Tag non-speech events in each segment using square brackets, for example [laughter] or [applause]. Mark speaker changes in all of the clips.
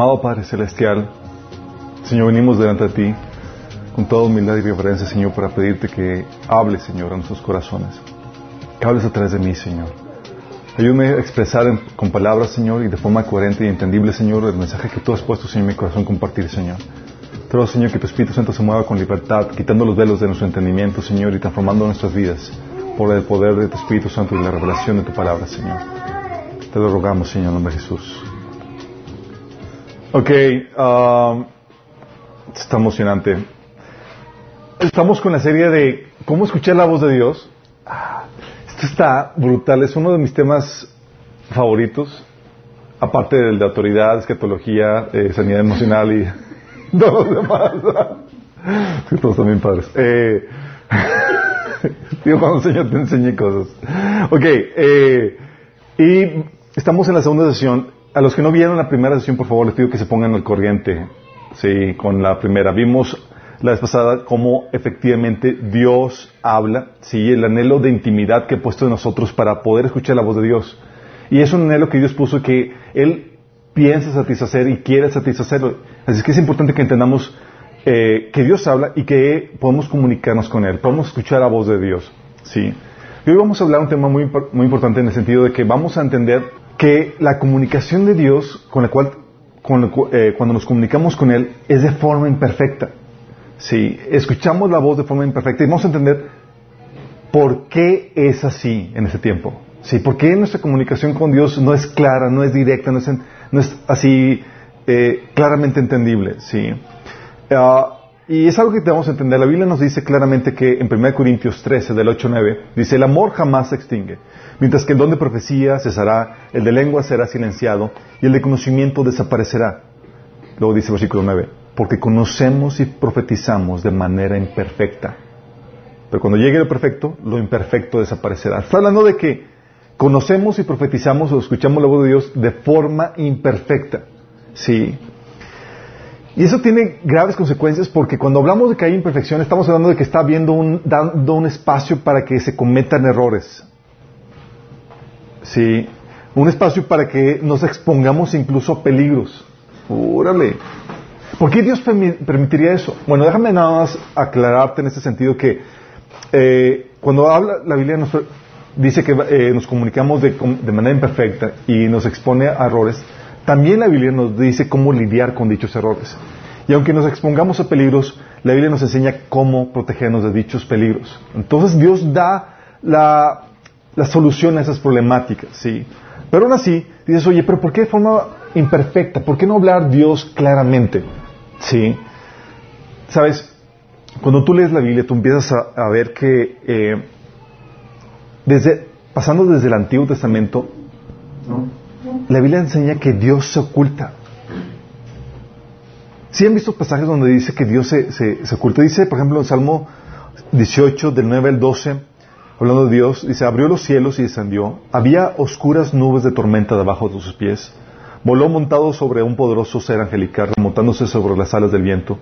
Speaker 1: Amado Padre Celestial, Señor, venimos delante de ti con toda humildad y reverencia, Señor, para pedirte que hables, Señor, a nuestros corazones. Que hables a través de mí, Señor. Ayúdame a expresar con palabras, Señor, y de forma coherente y entendible, Señor, el mensaje que tú has puesto, en mi corazón compartir, Señor. Te Señor, que tu Espíritu Santo se mueva con libertad, quitando los velos de nuestro entendimiento, Señor, y transformando nuestras vidas por el poder de tu Espíritu Santo y la revelación de tu palabra, Señor. Te lo rogamos, Señor, en nombre de Jesús. Ok, um, está emocionante. Estamos con la serie de cómo escuchar la voz de Dios. Esto está brutal, es uno de mis temas favoritos, aparte del de autoridad, escatología, eh, sanidad emocional y [laughs] todos los demás. sí, todos también padres. Eh, [laughs] digo, cuando el Señor te enseñe cosas. Ok, eh, y estamos en la segunda sesión. A los que no vieron la primera sesión, por favor, les pido que se pongan al corriente. Sí, con la primera. Vimos la vez pasada cómo efectivamente Dios habla, sí, el anhelo de intimidad que ha puesto en nosotros para poder escuchar la voz de Dios. Y es un anhelo que Dios puso que Él piensa satisfacer y quiere satisfacerlo. Así que es importante que entendamos eh, que Dios habla y que podemos comunicarnos con Él, podemos escuchar la voz de Dios. ¿sí? Y hoy vamos a hablar un tema muy, muy importante en el sentido de que vamos a entender que la comunicación de Dios con la cual eh, cuando nos comunicamos con Él es de forma imperfecta. Sí, escuchamos la voz de forma imperfecta y vamos a entender por qué es así en ese tiempo. Sí, por qué nuestra comunicación con Dios no es clara, no es directa, no es, no es así eh, claramente entendible. Sí. Ah, y es algo que tenemos que entender. La Biblia nos dice claramente que en 1 Corintios 13, del 8 9, dice, el amor jamás se extingue. Mientras que el don de profecía cesará, el de lengua será silenciado y el de conocimiento desaparecerá. Luego dice el versículo 9, porque conocemos y profetizamos de manera imperfecta. Pero cuando llegue lo perfecto, lo imperfecto desaparecerá. Está hablando de que conocemos y profetizamos o escuchamos la voz de Dios de forma imperfecta. Sí. Y eso tiene graves consecuencias porque cuando hablamos de que hay imperfección, estamos hablando de que está habiendo un, dando un espacio para que se cometan errores. Sí. Un espacio para que nos expongamos incluso a peligros. Órale. ¿Por qué Dios permitiría eso? Bueno, déjame nada más aclararte en este sentido que eh, cuando habla la Biblia nos dice que eh, nos comunicamos de, manera imperfecta y nos expone a errores, también la Biblia nos dice cómo lidiar con dichos errores. Y aunque nos expongamos a peligros, la Biblia nos enseña cómo protegernos de dichos peligros. Entonces Dios da la, la solución a esas problemáticas, ¿sí? Pero aún así, dices, oye, pero ¿por qué de forma imperfecta? ¿Por qué no hablar Dios claramente? ¿Sí? Sabes, cuando tú lees la Biblia, tú empiezas a, ver que eh, desde, pasando desde el Antiguo Testamento, la Biblia enseña que Dios se oculta. ¿Sí han visto pasajes donde dice que Dios se, se, oculta? Dice, por ejemplo, en Salmo 18, del 9 al 12, hablando de Dios, dice, abrió los cielos y descendió. Había oscuras nubes de tormenta debajo de sus pies. Voló montado sobre un poderoso ser angelical, remontándose sobre las alas del viento.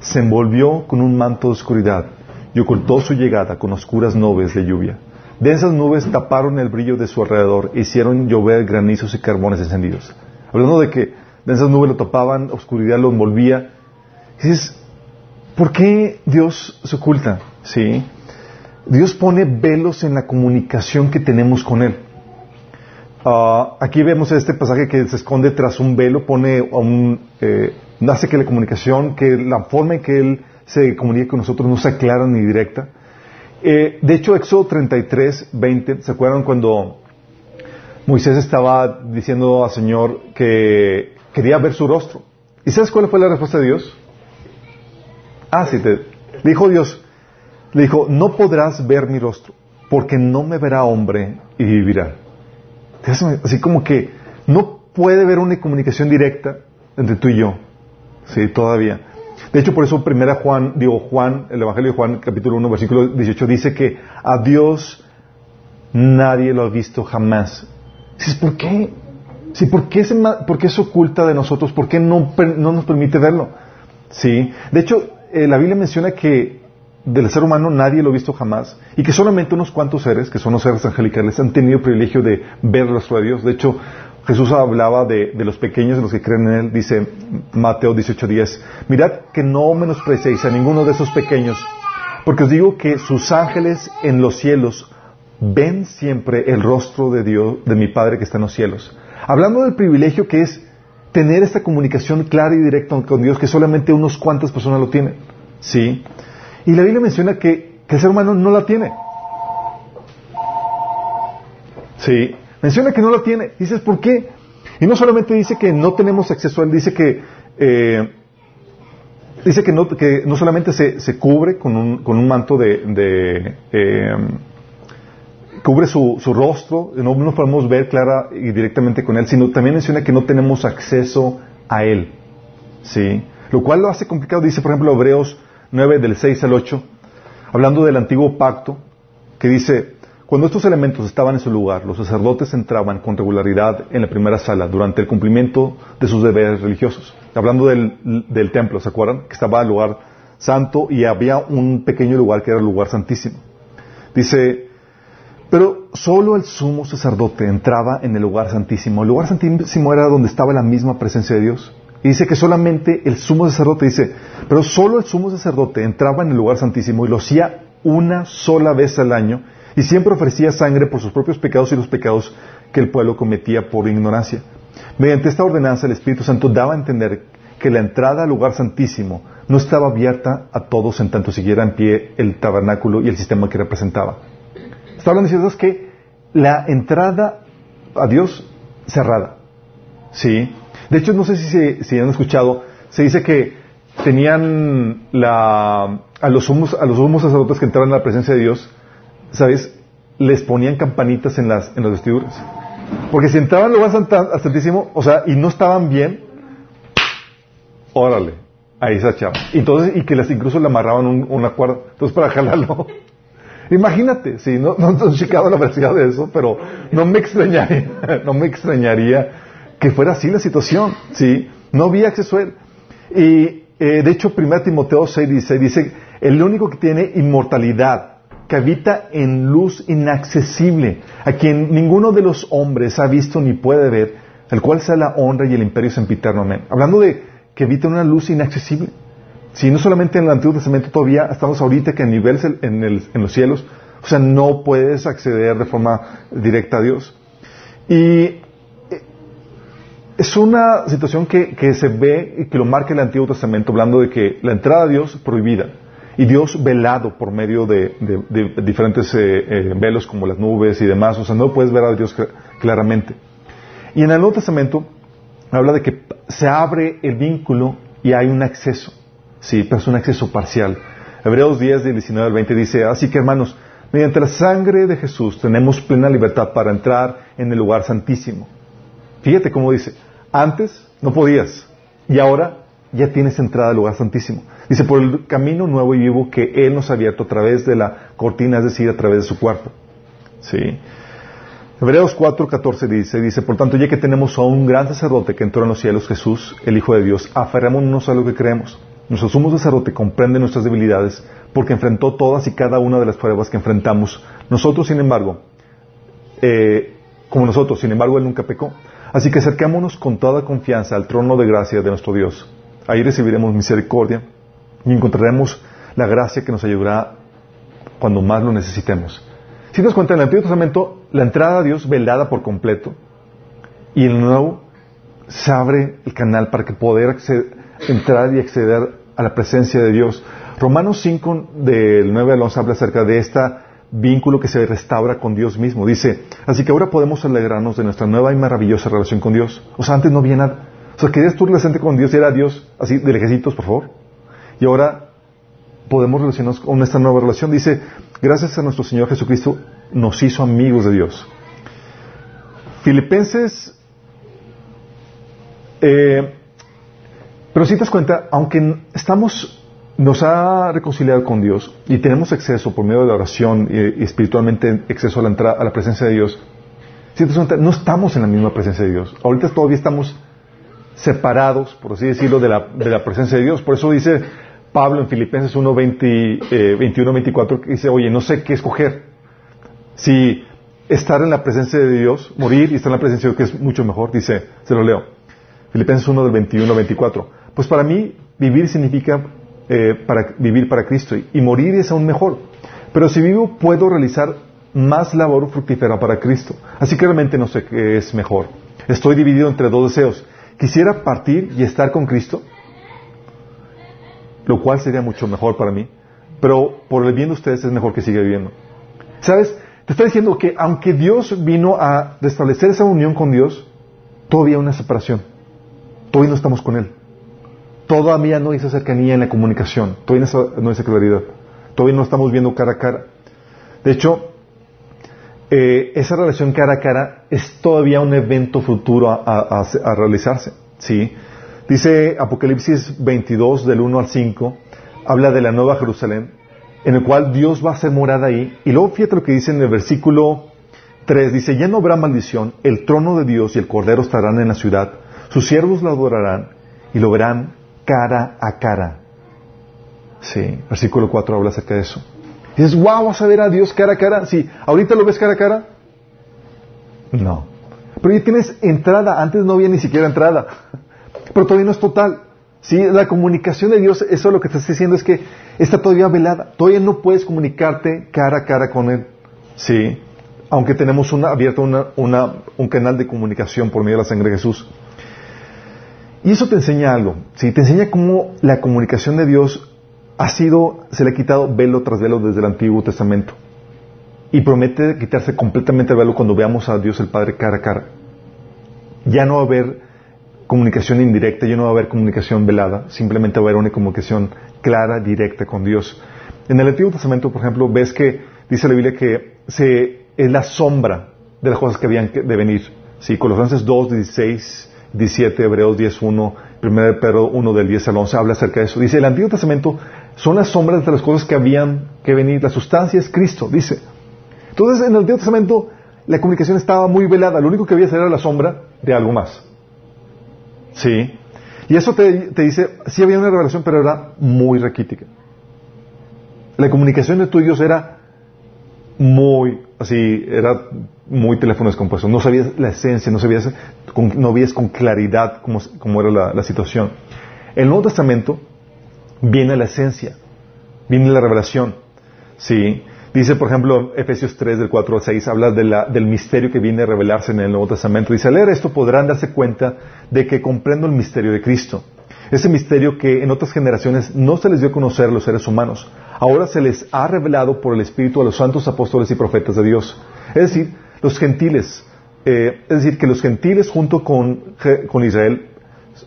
Speaker 1: Se envolvió con un manto de oscuridad y ocultó su llegada con oscuras nubes de lluvia. Densas nubes taparon el brillo de su alrededor e hicieron llover granizos y carbones encendidos. Hablando de que densas nubes lo tapaban, oscuridad lo envolvía. dices, ¿por qué Dios se oculta? ¿Sí? Dios pone velos en la comunicación que tenemos con Él. Ah, aquí vemos este pasaje que se esconde tras un velo, pone un, eh, hace que la comunicación, que la forma en que Él se comunica con nosotros no sea clara ni directa. Eh, de hecho, Éxodo 33, 20, ¿se acuerdan cuando Moisés estaba diciendo al Señor que quería ver su rostro? ¿Y sabes cuál fue la respuesta de Dios? Ah, sí, te, dijo Dios, le dijo, no podrás ver mi rostro, porque no me verá hombre y vivirá. Así como que no puede haber una comunicación directa entre tú y yo. Sí, todavía. De hecho, por eso primera Juan, digo Juan, el Evangelio de Juan, capítulo 1, versículo 18, dice que a Dios nadie lo ha visto jamás. Dices, ¿por qué? Sí, ¿por qué, se, ¿por qué oculta de nosotros? ¿Por qué no, no nos permite verlo? Sí. De hecho, eh, la Biblia menciona que del ser humano nadie lo ha visto jamás y que solamente unos cuantos seres, que son los seres angelicales, han tenido el privilegio de ver rostro de Dios. De hecho, Jesús hablaba de, los pequeños, de los que creen en Él, dice Mateo 18:10, mirad que no menospreciéis a ninguno de esos pequeños, porque os digo que sus ángeles en los cielos ven siempre el rostro de Dios, de mi Padre que está en los cielos. Hablando del privilegio que es tener esta comunicación clara y directa con Dios, que solamente unos cuantas personas lo tienen. ¿Sí? Y la Biblia menciona que, que el ser humano no la tiene. ¿Sí? Menciona que no la tiene. Dices, ¿por qué? Y no solamente dice que no tenemos acceso a él, dice que eh, dice que no, que no solamente se, se cubre con un, con un manto de, de eh, cubre su, su rostro, no nos podemos ver clara y directamente con él, sino también menciona que no tenemos acceso a él. ¿Sí? Lo cual lo hace complicado, dice por ejemplo Hebreos 9 del 6 al 8, hablando del antiguo pacto, que dice, cuando estos elementos estaban en su lugar, los sacerdotes entraban con regularidad en la primera sala durante el cumplimiento de sus deberes religiosos. Hablando del, templo, ¿se acuerdan? Que estaba el lugar santo y había un pequeño lugar que era el lugar santísimo. Dice, pero solo el sumo sacerdote entraba en el lugar santísimo. El lugar santísimo era donde estaba la misma presencia de Dios. Y dice que solamente el sumo sacerdote, dice, pero solo el sumo sacerdote entraba en el lugar santísimo y lo hacía una sola vez al año y siempre ofrecía sangre por sus propios pecados y los pecados que el pueblo cometía por ignorancia. Mediante esta ordenanza el Espíritu Santo daba a entender que la entrada al lugar santísimo no estaba abierta a todos en tanto siguiera en pie el tabernáculo y el sistema que representaba. Está hablando diciendo que la entrada a Dios cerrada. ¿Sí? De hecho, no sé si, si han escuchado, se dice que tenían la, a los sumos, a los sumos sacerdotes que entraban a la presencia de Dios, ¿sabes? Les ponían campanitas en las, en las vestiduras. Porque si entraban lugar santísimo, o sea, y no estaban bien, órale, ahí se echaban. Y entonces, y que les incluso le amarraban un, una cuerda, entonces para jalarlo. [laughs] Imagínate, sí, no, no he checado la veracidad de eso, pero no me extrañaría, [laughs] no me extrañaría que fuera así la situación, sí. No había acceso a él. Y, eh, de hecho, 1 Timoteo 6 dice, dice, el único que tiene inmortalidad que habita en luz inaccesible, a quien ninguno de los hombres ha visto ni puede ver, el cual sea la honra y el imperio sempiterno. Amén. Hablando de que habita en una luz inaccesible. Si no solamente en el Antiguo Testamento todavía estamos ahorita que a nivel en, en los cielos, o sea, no puedes acceder de forma directa a Dios. Y es una situación que, se ve y que lo marca el Antiguo Testamento, hablando de que la entrada a Dios prohibida y Dios velado por medio de, diferentes eh, eh, velos como las nubes y demás, o sea, no puedes ver a Dios claramente. Y en el Nuevo Testamento habla de que se abre el vínculo y hay un acceso, sí, pero es un acceso parcial. Hebreos 10, del 19 al 20 dice, así que hermanos, mediante la sangre de Jesús tenemos plena libertad para entrar en el lugar santísimo. Fíjate cómo dice, antes no podías y ahora ya tienes entrada al lugar santísimo. Dice, por el camino nuevo y vivo que Él nos ha abierto a través de la cortina, es decir, a través de su cuerpo. ¿Sí? Hebreos 4:14 dice, dice, por tanto, ya que tenemos a un gran sacerdote que entró en los cielos, Jesús, el Hijo de Dios, aferrémonos a lo que creemos. Nuestro sumo sacerdote comprende nuestras debilidades porque enfrentó todas y cada una de las pruebas que enfrentamos. Nosotros, sin embargo, eh, como nosotros, sin embargo, Él nunca pecó. Así que acerquémonos con toda confianza al trono de gracia de nuestro Dios Ahí recibiremos misericordia y encontraremos la gracia que nos ayudará cuando más lo necesitemos. Si te das cuenta, en el Antiguo Testamento, la entrada a Dios velada por completo y el Nuevo se abre el canal para que poder entrar y acceder a la presencia de Dios. Romanos 5, del 9 al 11, habla acerca de este vínculo que se restaura con Dios mismo. Dice, así que ahora podemos alegrarnos de nuestra nueva y maravillosa relación con Dios. O sea, antes no había nada. O sea, querías tú relacionarte con Dios y era Dios así de lejecitos, por favor. Y ahora podemos relacionarnos con esta nueva relación. Dice, gracias a nuestro Señor Jesucristo nos hizo amigos de Dios. Filipenses, eh, pero si te das cuenta, aunque estamos, nos ha reconciliado con Dios y tenemos acceso por medio de la oración y, espiritualmente acceso a la, a la presencia de Dios, no estamos en la misma presencia de Dios. Ahorita todavía estamos separados, por así decirlo, de la, de la presencia de Dios. Por eso dice Pablo en Filipenses 1, 21, 24, que dice, oye, no sé qué escoger. Si estar en la presencia de Dios, morir y estar en la presencia de Dios, que es mucho mejor, dice, se lo leo. Filipenses 1 del 21 24. Pues para mí, vivir significa eh, para, vivir para Cristo y, morir es aún mejor. Pero si vivo, puedo realizar más labor fructífera para Cristo. Así que realmente no sé qué es mejor. Estoy dividido entre dos deseos. Quisiera partir y estar con Cristo, lo cual sería mucho mejor para mí, pero por el bien de ustedes es mejor que siga viviendo. ¿Sabes? Te está diciendo que aunque Dios vino a restablecer esa unión con Dios, todavía hay una separación. Todavía no estamos con Él. Todavía no hay esa cercanía en la comunicación. Todavía no hay esa claridad. Todavía no estamos viendo cara a cara. De hecho, eh, esa relación cara a cara es todavía un evento futuro a, realizarse. ¿sí? Dice Apocalipsis 22 del 1 al 5, habla de la nueva Jerusalén, en el cual Dios va a ser morada ahí. Y luego fíjate lo que dice en el versículo 3, dice, ya no habrá maldición, el trono de Dios y el Cordero estarán en la ciudad, sus siervos lo adorarán y lo verán cara a cara. Sí, versículo 4 habla acerca de eso. Dices, wow, vas a ver a Dios cara a cara. Sí, ¿ahorita lo ves cara a cara? No. Pero ya tienes entrada, antes no había ni siquiera entrada pero todavía no es total. ¿sí? La comunicación de Dios, eso lo que te está diciendo es que está todavía velada. Todavía no puedes comunicarte cara a cara con Él. ¿sí? Aunque tenemos una, abierto un canal de comunicación por medio de la sangre de Jesús. Y eso te enseña algo. ¿sí? Te enseña cómo la comunicación de Dios ha sido, se le ha quitado velo tras velo desde el Antiguo Testamento. Y promete quitarse completamente el velo cuando veamos a Dios el Padre cara a cara. Ya no va a haber comunicación indirecta, ya no va a haber comunicación velada, simplemente va a haber una comunicación clara, directa con Dios. En el Antiguo Testamento, por ejemplo, ves que dice la Biblia que se, es la sombra de las cosas que habían de venir. Sí, Colosenses 2, 16, 17, Hebreos 10, 1, 1 Pedro 1 del 10 al 11 habla acerca de eso. Dice, el Antiguo Testamento son las sombras de las cosas que habían que venir. La sustancia es Cristo, dice. Entonces, en el Antiguo Testamento la comunicación estaba muy velada. Lo único que había era la sombra de algo más. Sí. Y eso te, dice, sí había una revelación, pero era muy raquítica. La comunicación de Dios era muy, así, era muy teléfono descompuesto. No sabías la esencia, no sabías, no veías con claridad cómo, era la, situación. El Nuevo Testamento viene la esencia, viene la revelación. Sí. Dice, por ejemplo, Efesios 3, del 4 al 6, habla del misterio que viene a revelarse en el Nuevo Testamento. Dice, al leer esto podrán darse cuenta de que comprendo el misterio de Cristo. Ese misterio que en otras generaciones no se les dio a conocer a los seres humanos. Ahora se les ha revelado por el Espíritu a los santos apóstoles y profetas de Dios. Es decir, los gentiles, eh, es decir, que los gentiles junto con, Israel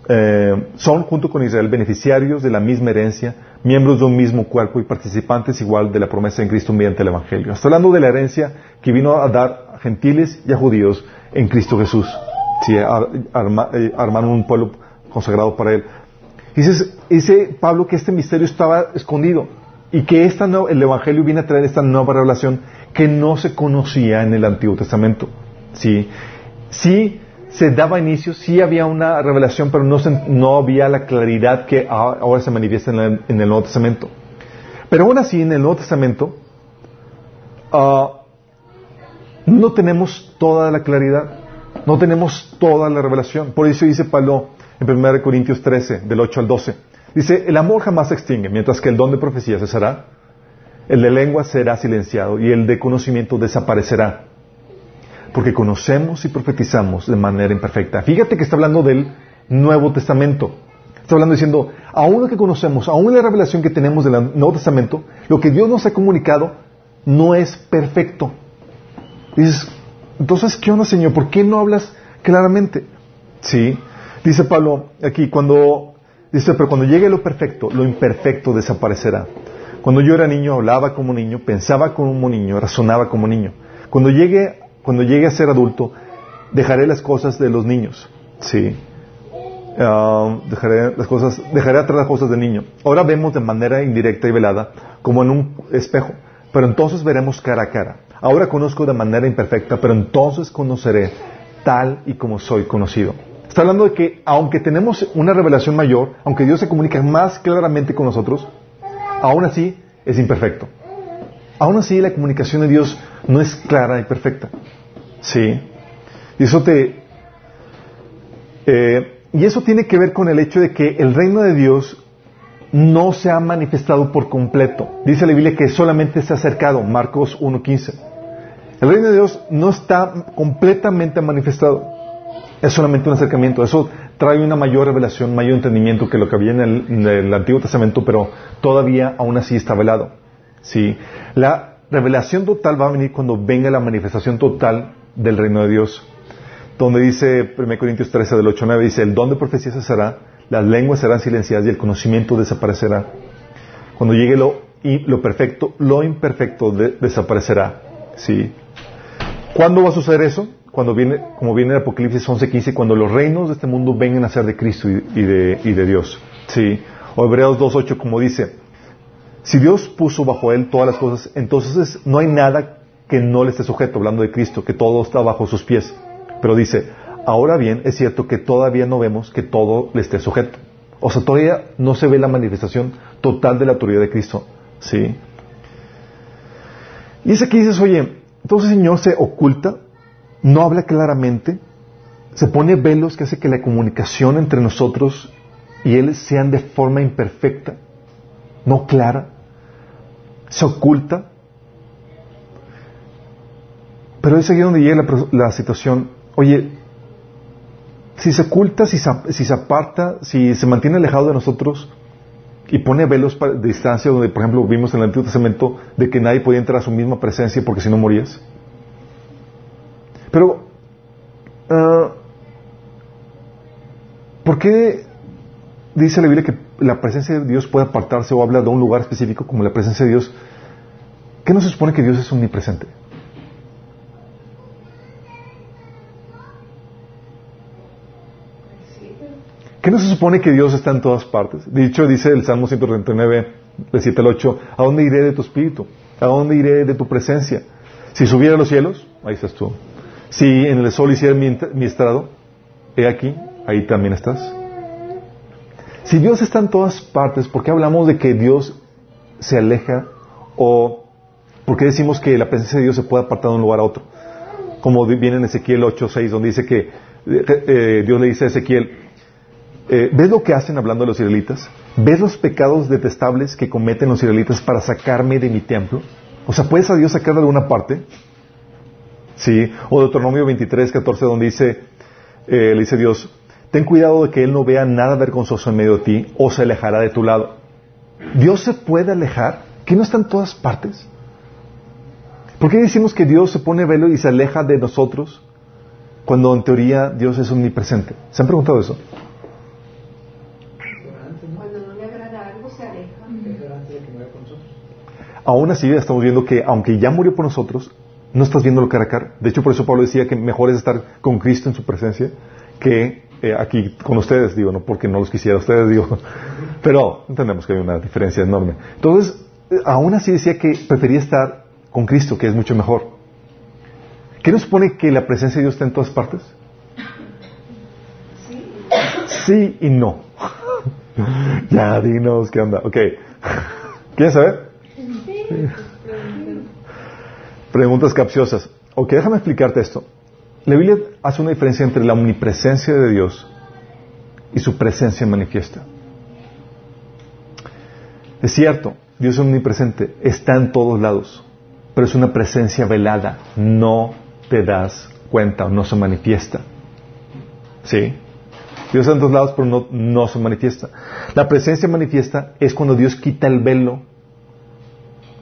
Speaker 1: eh, son junto con Israel beneficiarios de la misma herencia, miembros de un mismo cuerpo y participantes igual de la promesa en Cristo mediante el Evangelio. Está hablando de la herencia que vino a dar a gentiles y a judíos en Cristo Jesús. Sí, eh, armaron un pueblo consagrado para Él. Dice, Pablo que este misterio estaba escondido y que esta el Evangelio viene a traer esta nueva revelación que no se conocía en el Antiguo Testamento. Sí, sí se daba inicio, sí había una revelación, pero no, no había la claridad que ahora se manifiesta en, el Nuevo Testamento. Pero aún así, en el Nuevo Testamento, ah, no tenemos toda la claridad, no tenemos toda la revelación. Por eso dice Pablo en 1 Corintios 13, del 8 al 12. Dice, el amor jamás se extingue, mientras que el don de profecía cesará, el de lengua será silenciado y el de conocimiento desaparecerá porque conocemos y profetizamos de manera imperfecta. Fíjate que está hablando del Nuevo Testamento. Está hablando diciendo, aún lo que conocemos, aún la revelación que tenemos del Nuevo Testamento, lo que Dios nos ha comunicado no es perfecto. Dices, entonces, ¿qué onda, Señor? ¿Por qué no hablas claramente? Sí. Dice Pablo aquí, cuando, dice, pero cuando llegue lo perfecto, lo imperfecto desaparecerá. Cuando yo era niño, hablaba como niño, pensaba como niño, razonaba como niño. Cuando llegue cuando llegue a ser adulto, dejaré las cosas de los niños. Sí. Ah, dejaré las cosas, dejaré atrás las cosas de niño. Ahora vemos de manera indirecta y velada, como en un espejo, pero entonces veremos cara a cara. Ahora conozco de manera imperfecta, pero entonces conoceré tal y como soy conocido. Está hablando de que aunque tenemos una revelación mayor, aunque Dios se comunica más claramente con nosotros, aún así es imperfecto. Aún así la comunicación de Dios no es clara y perfecta. Sí. Y eso te... Eh, y eso tiene que ver con el hecho de que el reino de Dios no se ha manifestado por completo. Dice la Biblia que solamente se ha acercado, Marcos 1.15. El reino de Dios no está completamente manifestado. Es solamente un acercamiento. Eso trae una mayor revelación, mayor entendimiento que lo que había en el, Antiguo Testamento, pero todavía aún así está velado. ¿Sí? La revelación total va a venir cuando venga la manifestación total del reino de Dios. Donde dice 1 Corintios 13 del 8 9, dice, el don de profecía cesará, las lenguas serán silenciadas y el conocimiento desaparecerá. Cuando llegue lo, perfecto, lo imperfecto desaparecerá. ¿Sí? ¿Cuándo va a suceder eso? Cuando viene, como viene en Apocalipsis 11:15, cuando los reinos de este mundo vengan a ser de Cristo y, de, Dios. ¿Sí? O Hebreos 2:8 como dice, si Dios puso bajo él todas las cosas, entonces no hay nada que no le esté sujeto, hablando de Cristo, que todo está bajo sus pies. Pero dice, ahora bien, es cierto que todavía no vemos que todo le esté sujeto. O sea, todavía no se ve la manifestación total de la autoridad de Cristo. ¿Sí? Y es aquí dices, oye, entonces el Señor se oculta, no habla claramente, se pone velos que hace que la comunicación entre nosotros y Él sean de forma imperfecta, no clara, se oculta. Pero es aquí donde llega la, situación, oye, si se oculta, si se, aparta, si se mantiene alejado de nosotros y pone velos de distancia, donde por ejemplo vimos en el Antiguo Testamento de que nadie podía entrar a su misma presencia porque si no morías. Pero, uh, ¿por qué dice la Biblia que la presencia de Dios puede apartarse o habla de un lugar específico como la presencia de Dios? ¿Qué no se supone que Dios es omnipresente? ¿Qué no se supone que Dios está en todas partes? Dicho, dice el Salmo 139, de 7 al 8, ¿a dónde iré de tu espíritu? ¿A dónde iré de tu presencia? Si subiera a los cielos, ahí estás tú. Si en el sol hiciera mi, mi estrado, he aquí, ahí también estás. Si Dios está en todas partes, ¿por qué hablamos de que Dios se aleja o por qué decimos que la presencia de Dios se puede apartar de un lugar a otro? Como viene en Ezequiel 8.6, donde dice que eh, eh, Dios le dice a Ezequiel, eh, ¿ves lo que hacen hablando de los israelitas? ¿Ves los pecados detestables que cometen los israelitas para sacarme de mi templo? O sea, ¿puedes a Dios sacar de alguna parte? Sí. O Deuteronomio 23, 14, donde dice, eh, le dice Dios, ten cuidado de que Él no vea nada vergonzoso en medio de ti o se alejará de tu lado. ¿Dios se puede alejar? ¿Que no está en todas partes? ¿Por qué decimos que Dios se pone velo y se aleja de nosotros cuando en teoría Dios es omnipresente? ¿Se han preguntado eso? Aún así estamos viendo que aunque ya murió por nosotros, no estás viendo cara a cara. De hecho, por eso Pablo decía que mejor es estar con Cristo en su presencia que eh, aquí con ustedes, digo, no porque no los quisiera ustedes, [laughs] digo, pero entendemos que hay una diferencia enorme. Entonces, eh, aún así decía que prefería estar con Cristo, que es mucho mejor. ¿Qué nos supone que la presencia de Dios está en todas partes? Sí, sí y no. [laughs] ya, dinos qué onda. Ok. [laughs] ¿Quieres saber? Preguntas capciosas. Ok, déjame explicarte esto. La Biblia hace una diferencia entre la omnipresencia de Dios y su presencia manifiesta. Es cierto, Dios es omnipresente, está en todos lados, pero es una presencia velada, no te das cuenta, no se manifiesta. ¿Sí? Dios está en todos lados, pero no, no se manifiesta. La presencia manifiesta es cuando Dios quita el velo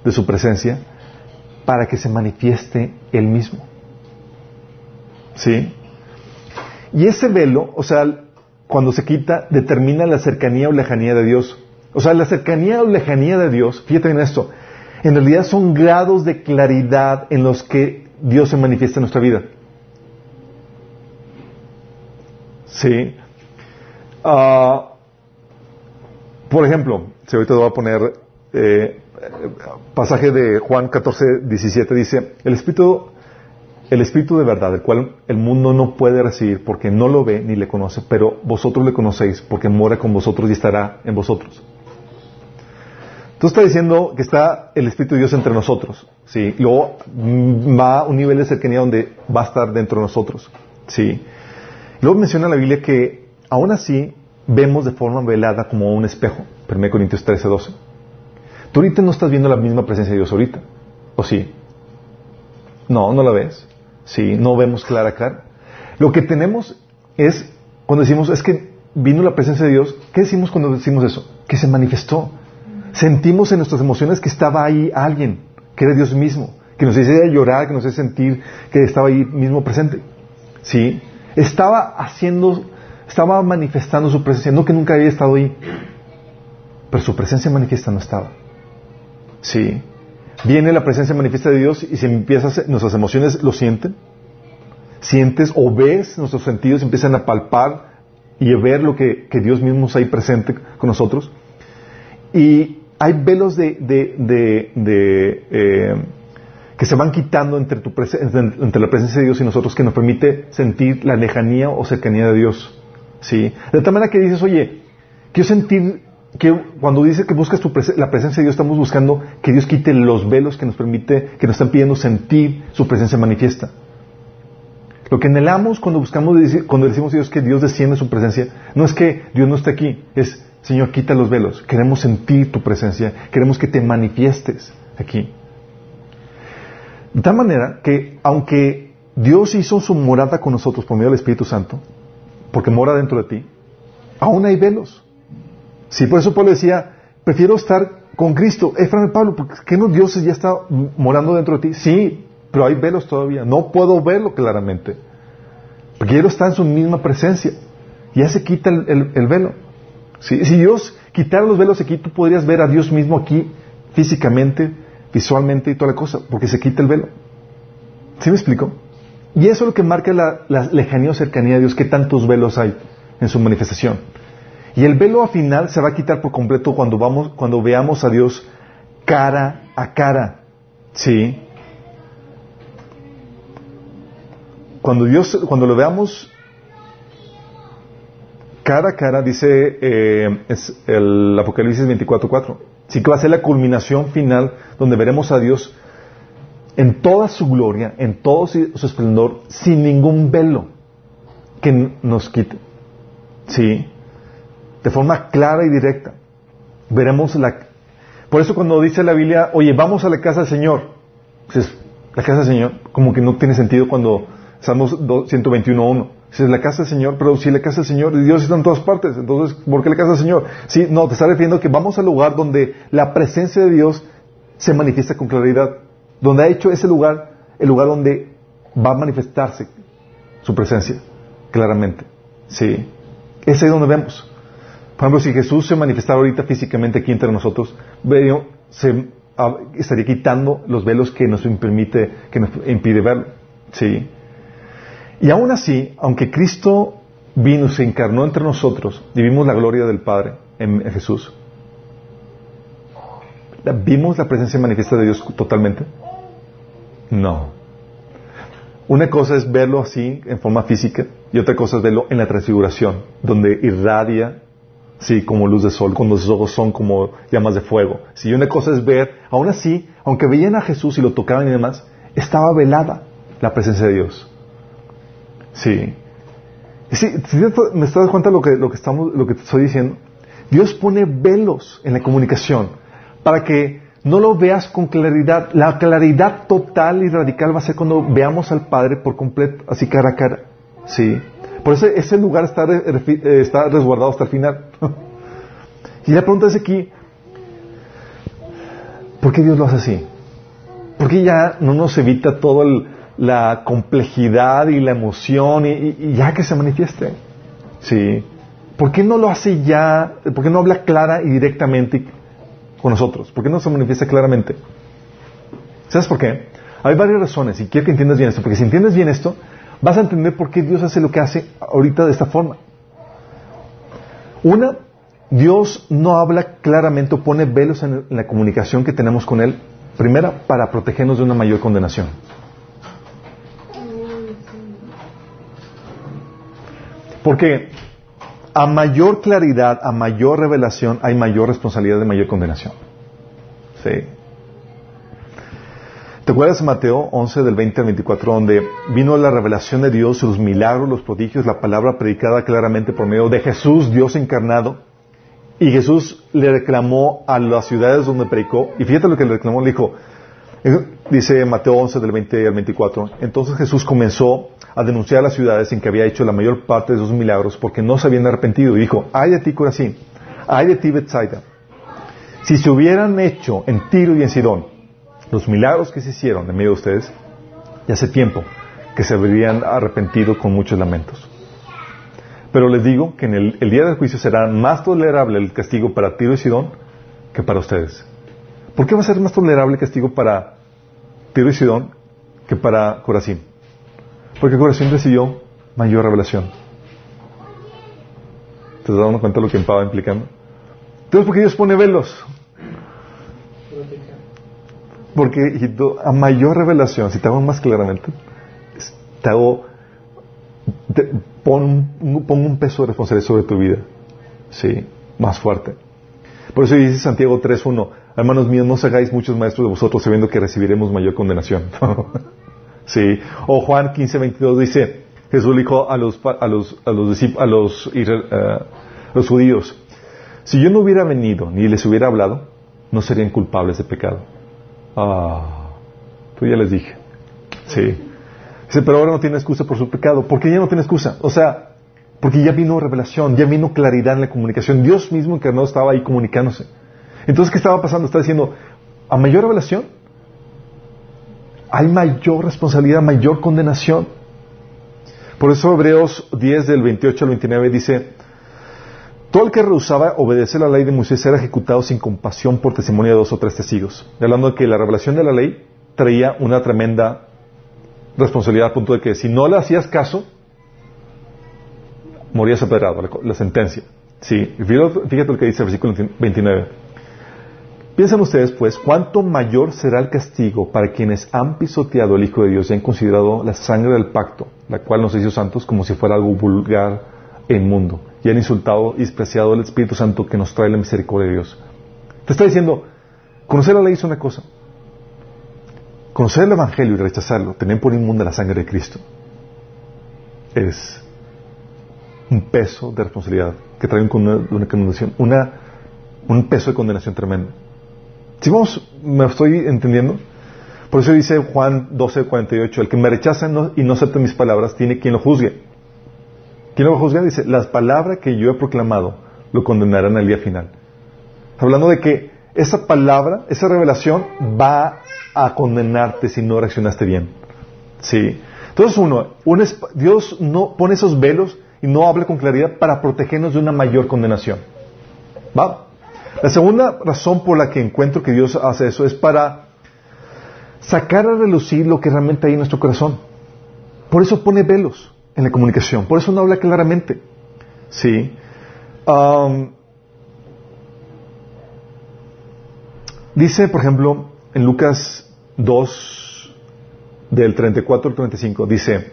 Speaker 1: de su presencia para que se manifieste Él mismo. ¿Sí? Y ese velo, o sea, cuando se quita, determina la cercanía o lejanía de Dios. O sea, la cercanía o lejanía de Dios, fíjate en esto, en realidad son grados de claridad en los que Dios se manifiesta en nuestra vida. ¿Sí? Ah, por ejemplo, si ahorita voy a poner eh, pasaje de Juan 14, 17 dice, el Espíritu el Espíritu de verdad, el cual el mundo no puede recibir porque no lo ve ni le conoce, pero vosotros le conocéis porque mora con vosotros y estará en vosotros. Tú estás diciendo que está el Espíritu de Dios entre nosotros, ¿sí? Luego mm, va a un nivel de cercanía donde va a estar dentro de nosotros, ¿sí? Luego menciona la Biblia que aún así vemos de forma velada como un espejo, 1 Corintios 13, 12. Tú ahorita no estás viendo la misma presencia de Dios ahorita, ¿o sí? No, no la ves. Sí, no vemos clara cara. Lo que tenemos es, cuando decimos, es que vino la presencia de Dios, ¿qué decimos cuando decimos eso? Que se manifestó. Sentimos en nuestras emociones que estaba ahí alguien, que era Dios mismo, que nos hacía llorar, que nos hacía sentir que estaba ahí mismo presente. ¿Sí? Estaba haciendo, estaba manifestando su presencia, no que nunca había estado ahí, pero su presencia manifiesta no estaba. ¿Sí? Viene la presencia manifiesta de Dios y se empieza nuestras emociones lo sienten. Sientes o ves, nuestros sentidos empiezan a palpar y a ver lo que, Dios mismo está ahí presente con nosotros. Y hay velos de, eh, que se van quitando entre, tu entre la presencia de Dios y nosotros que nos permite sentir la lejanía o cercanía de Dios. ¿Sí? De tal manera que dices, oye, quiero sentir que cuando dice que buscas la presencia de Dios, estamos buscando que Dios quite los velos que nos permite, que nos están pidiendo sentir su presencia manifiesta. Lo que anhelamos cuando buscamos, cuando decimos a Dios que Dios desciende su presencia, no es que Dios no esté aquí, es, Señor, quita los velos. Queremos sentir tu presencia, queremos que te manifiestes aquí. De tal manera que, aunque Dios hizo su morada con nosotros por medio del Espíritu Santo, porque mora dentro de ti, aún hay velos. Sí, por eso Pablo decía, prefiero estar con Cristo. Eh, Pablo, ¿por qué no Dios ya está morando dentro de ti? Sí, pero hay velos todavía. No puedo verlo claramente. Porque Él está en su misma presencia. Ya se quita el, velo. Si Dios quitara los velos aquí, tú podrías ver a Dios mismo aquí físicamente, visualmente y toda la cosa, porque se quita el velo. ¿Sí me explico? Y eso es lo que marca la, la lejanía o cercanía de Dios, que tantos velos hay en su manifestación. Y el velo al final se va a quitar por completo cuando vamos, cuando veamos a Dios cara a cara. ¿Sí? Cuando Dios, cuando lo veamos cara a cara, dice eh, el Apocalipsis 24:4. Sí que va a ser la culminación final donde veremos a Dios en toda su gloria, en todo su esplendor, sin ningún velo que nos quite. ¿Sí? De forma clara y directa. Veremos la... Por eso cuando dice la Biblia, oye, vamos a la casa del Señor, dices, la casa del Señor, como que no tiene sentido cuando Salmos 121.1. Dices, la casa del Señor, pero si la casa del Señor, Dios está en todas partes, entonces, ¿por qué la casa del Señor? Sí, no, te está refiriendo que vamos al lugar donde la presencia de Dios se manifiesta con claridad, donde ha hecho ese lugar, el lugar donde va a manifestarse su presencia, claramente. Sí, es ahí donde vemos. Por ejemplo, si Jesús se manifestara ahorita físicamente aquí entre nosotros, se ah, estaría quitando los velos que nos permite, que nos impide verlo. ¿Sí? Y aún así, aunque Cristo vino, se encarnó entre nosotros y vimos la gloria del Padre en, Jesús, ¿vimos la presencia manifiesta de Dios totalmente? No. Una cosa es verlo así, en forma física, y otra cosa es verlo en la transfiguración, donde irradia Sí, como luz de sol, cuando sus ojos son como llamas de fuego. Si una cosa es ver, aún así, aunque veían a Jesús y lo tocaban y demás, estaba velada la presencia de Dios. Sí. sí, me estás dando cuenta lo que, lo que, estamos, lo que te estoy diciendo. Dios pone velos en la comunicación para que no lo veas con claridad. La claridad total y radical va a ser cuando veamos al Padre por completo, así cara a cara. Sí. Por eso ese lugar está, eh, está resguardado hasta el final. [laughs] y la pregunta es aquí, ¿por qué Dios lo hace así? ¿Por qué ya no nos evita toda la complejidad y la emoción y, ya que se manifieste? ¿Sí? ¿Por qué no lo hace ya? ¿Por qué no habla clara y directamente con nosotros? ¿Por qué no se manifiesta claramente? ¿Sabes por qué? Hay varias razones y quiero que entiendas bien esto, porque si entiendes bien esto, vas a entender por qué Dios hace lo que hace ahorita de esta forma. Una, Dios no habla claramente o pone velos en la comunicación que tenemos con Él, primera, para protegernos de una mayor condenación. Porque a mayor claridad, a mayor revelación, hay mayor responsabilidad de mayor condenación. Sí. ¿Te acuerdas Mateo 11 del 20 al 24 donde vino la revelación de Dios, los milagros, los prodigios, la palabra predicada claramente por medio de Jesús, Dios encarnado? Y Jesús le reclamó a las ciudades donde predicó, y fíjate lo que le reclamó, le dijo, eh, dice Mateo 11 del 20 al 24, entonces Jesús comenzó a denunciar a las ciudades en que había hecho la mayor parte de sus milagros porque no se habían arrepentido. Y dijo, ay de ti Corazín, ay de ti Bethsaida. Si se hubieran hecho en Tiro y en Sidón los milagros que se hicieron en medio de ustedes, ya hace tiempo que se habrían arrepentido con muchos lamentos. Pero les digo que en el, el día del juicio será más tolerable el castigo para Tiro y Sidón que para ustedes. ¿Por qué va a ser más tolerable el castigo para Tiro y Sidón que para Corazín? Porque Corazín recibió mayor revelación. ¿Te has dado cuenta de lo que estaba implicando? Entonces, ¿por qué Dios pone velos? Porque, a mayor revelación, si te hago más claramente, te hago, te, un peso de responsabilidad sobre tu vida. Sí, más fuerte. Por eso dice Santiago 3.1, hermanos míos, no os hagáis muchos maestros de vosotros sabiendo que recibiremos mayor condenación. [laughs] sí. O Juan 15.22 dice, Jesús dijo a los, a los, a los, a los, uh, los judíos, si yo no hubiera venido ni les hubiera hablado, no serían culpables de pecado. Ah, tú ya les dije. Sí. Dice, pero ahora no tiene excusa por su pecado. ¿Por qué ya no tiene excusa? O sea, porque ya vino revelación, ya vino claridad en la comunicación. Dios mismo encarnado estaba ahí comunicándose. Entonces, ¿qué estaba pasando? Está diciendo, a mayor revelación, hay mayor responsabilidad, mayor condenación. Por eso Hebreos 10 del 28 al 29 dice, todo el que rehusaba obedecer la ley de Moisés era ejecutado sin compasión por testimonio de dos o tres testigos. Hablando de que la revelación de la ley traía una tremenda responsabilidad a punto de que si no le hacías caso, morías apedrado, la, la sentencia. Sí, fíjate lo que dice el versículo 29. Piensan ustedes, pues, cuánto mayor será el castigo para quienes han pisoteado al Hijo de Dios y han considerado la sangre del pacto, la cual nos hizo santos, como si fuera algo vulgar e inmundo y han insultado y despreciado al Espíritu Santo que nos trae la misericordia de Dios. Te está diciendo, conocer la ley es una cosa. Conocer el Evangelio y rechazarlo, tener por inmunda la sangre de Cristo, es un peso de responsabilidad que trae una, una condenación, una, un peso de condenación tremendo. Si vamos, me estoy entendiendo. Por eso dice Juan 12, 48, el que me rechaza y no acepta mis palabras tiene quien lo juzgue. ¿Quién lo va a juzgar? Dice, las palabras que yo he proclamado lo condenarán al día final. Hablando de que esa palabra, esa revelación va a condenarte si no reaccionaste bien. Sí. Entonces uno, Dios no pone esos velos y no habla con claridad para protegernos de una mayor condenación. ¿Va? La segunda razón por la que encuentro que Dios hace eso es para sacar a relucir lo que realmente hay en nuestro corazón. Por eso pone velos en la comunicación. Por eso no habla claramente. ¿Sí? Um, dice, por ejemplo, en Lucas 2, del 34 al 35, dice,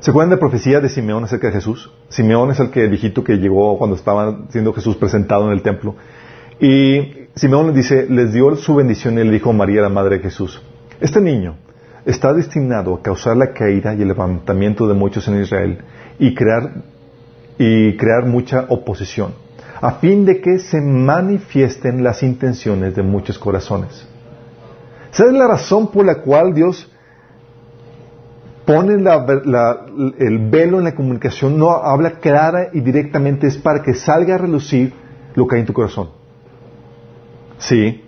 Speaker 1: ¿se acuerdan de la profecía de Simeón acerca de Jesús? Simeón es el que el viejito que llegó cuando estaba siendo Jesús presentado en el templo. Y Simeón le dice, les dio su bendición y le dijo a María, la madre de Jesús, este niño está destinado a causar la caída y el levantamiento de muchos en Israel y crear, y crear mucha oposición, a fin de que se manifiesten las intenciones de muchos corazones. ¿Sabes la razón por la cual Dios pone el velo en la comunicación? No habla clara y directamente, es para que salga a relucir lo que hay en tu corazón. Sí.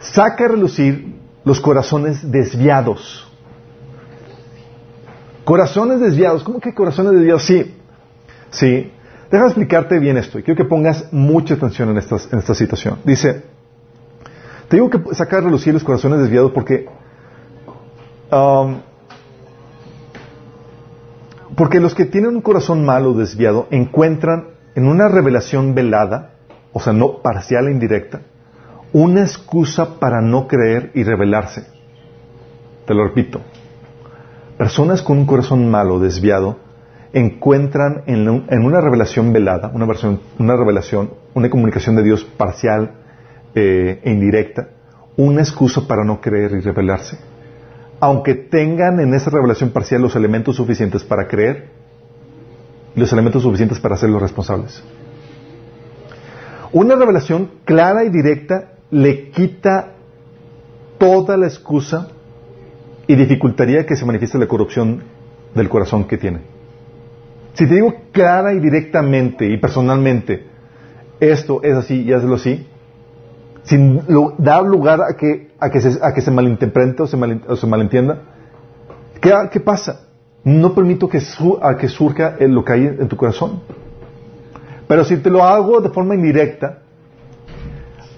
Speaker 1: Saca a relucir los corazones desviados. Corazones desviados. ¿Cómo que corazones desviados? Sí. Sí. Déjame explicarte bien esto y quiero que pongas mucha atención en, en esta situación. Dice, te digo que sacar a relucir los corazones desviados porque um, porque los que tienen un corazón malo desviado encuentran en una revelación velada, o sea, no parcial e indirecta, una excusa para no creer y rebelarse. Te lo repito. Personas con un corazón malo, desviado, encuentran en, una revelación velada, una, versión, una revelación, una comunicación de Dios parcial eh, e indirecta, una excusa para no creer y revelarse. Aunque tengan en esa revelación parcial los elementos suficientes para creer y los elementos suficientes para hacerlos responsables. Una revelación clara y directa le quita toda la excusa y dificultaría que se manifieste la corrupción del corazón que tiene. Si te digo clara y directamente y personalmente, esto es así y hazlo así, sin dar lugar a que, a que, se, a que se malinterprete o se, malentienda, ¿qué, ¿qué, pasa? No permito que, a que surja lo que hay en tu corazón. Pero si te lo hago de forma indirecta,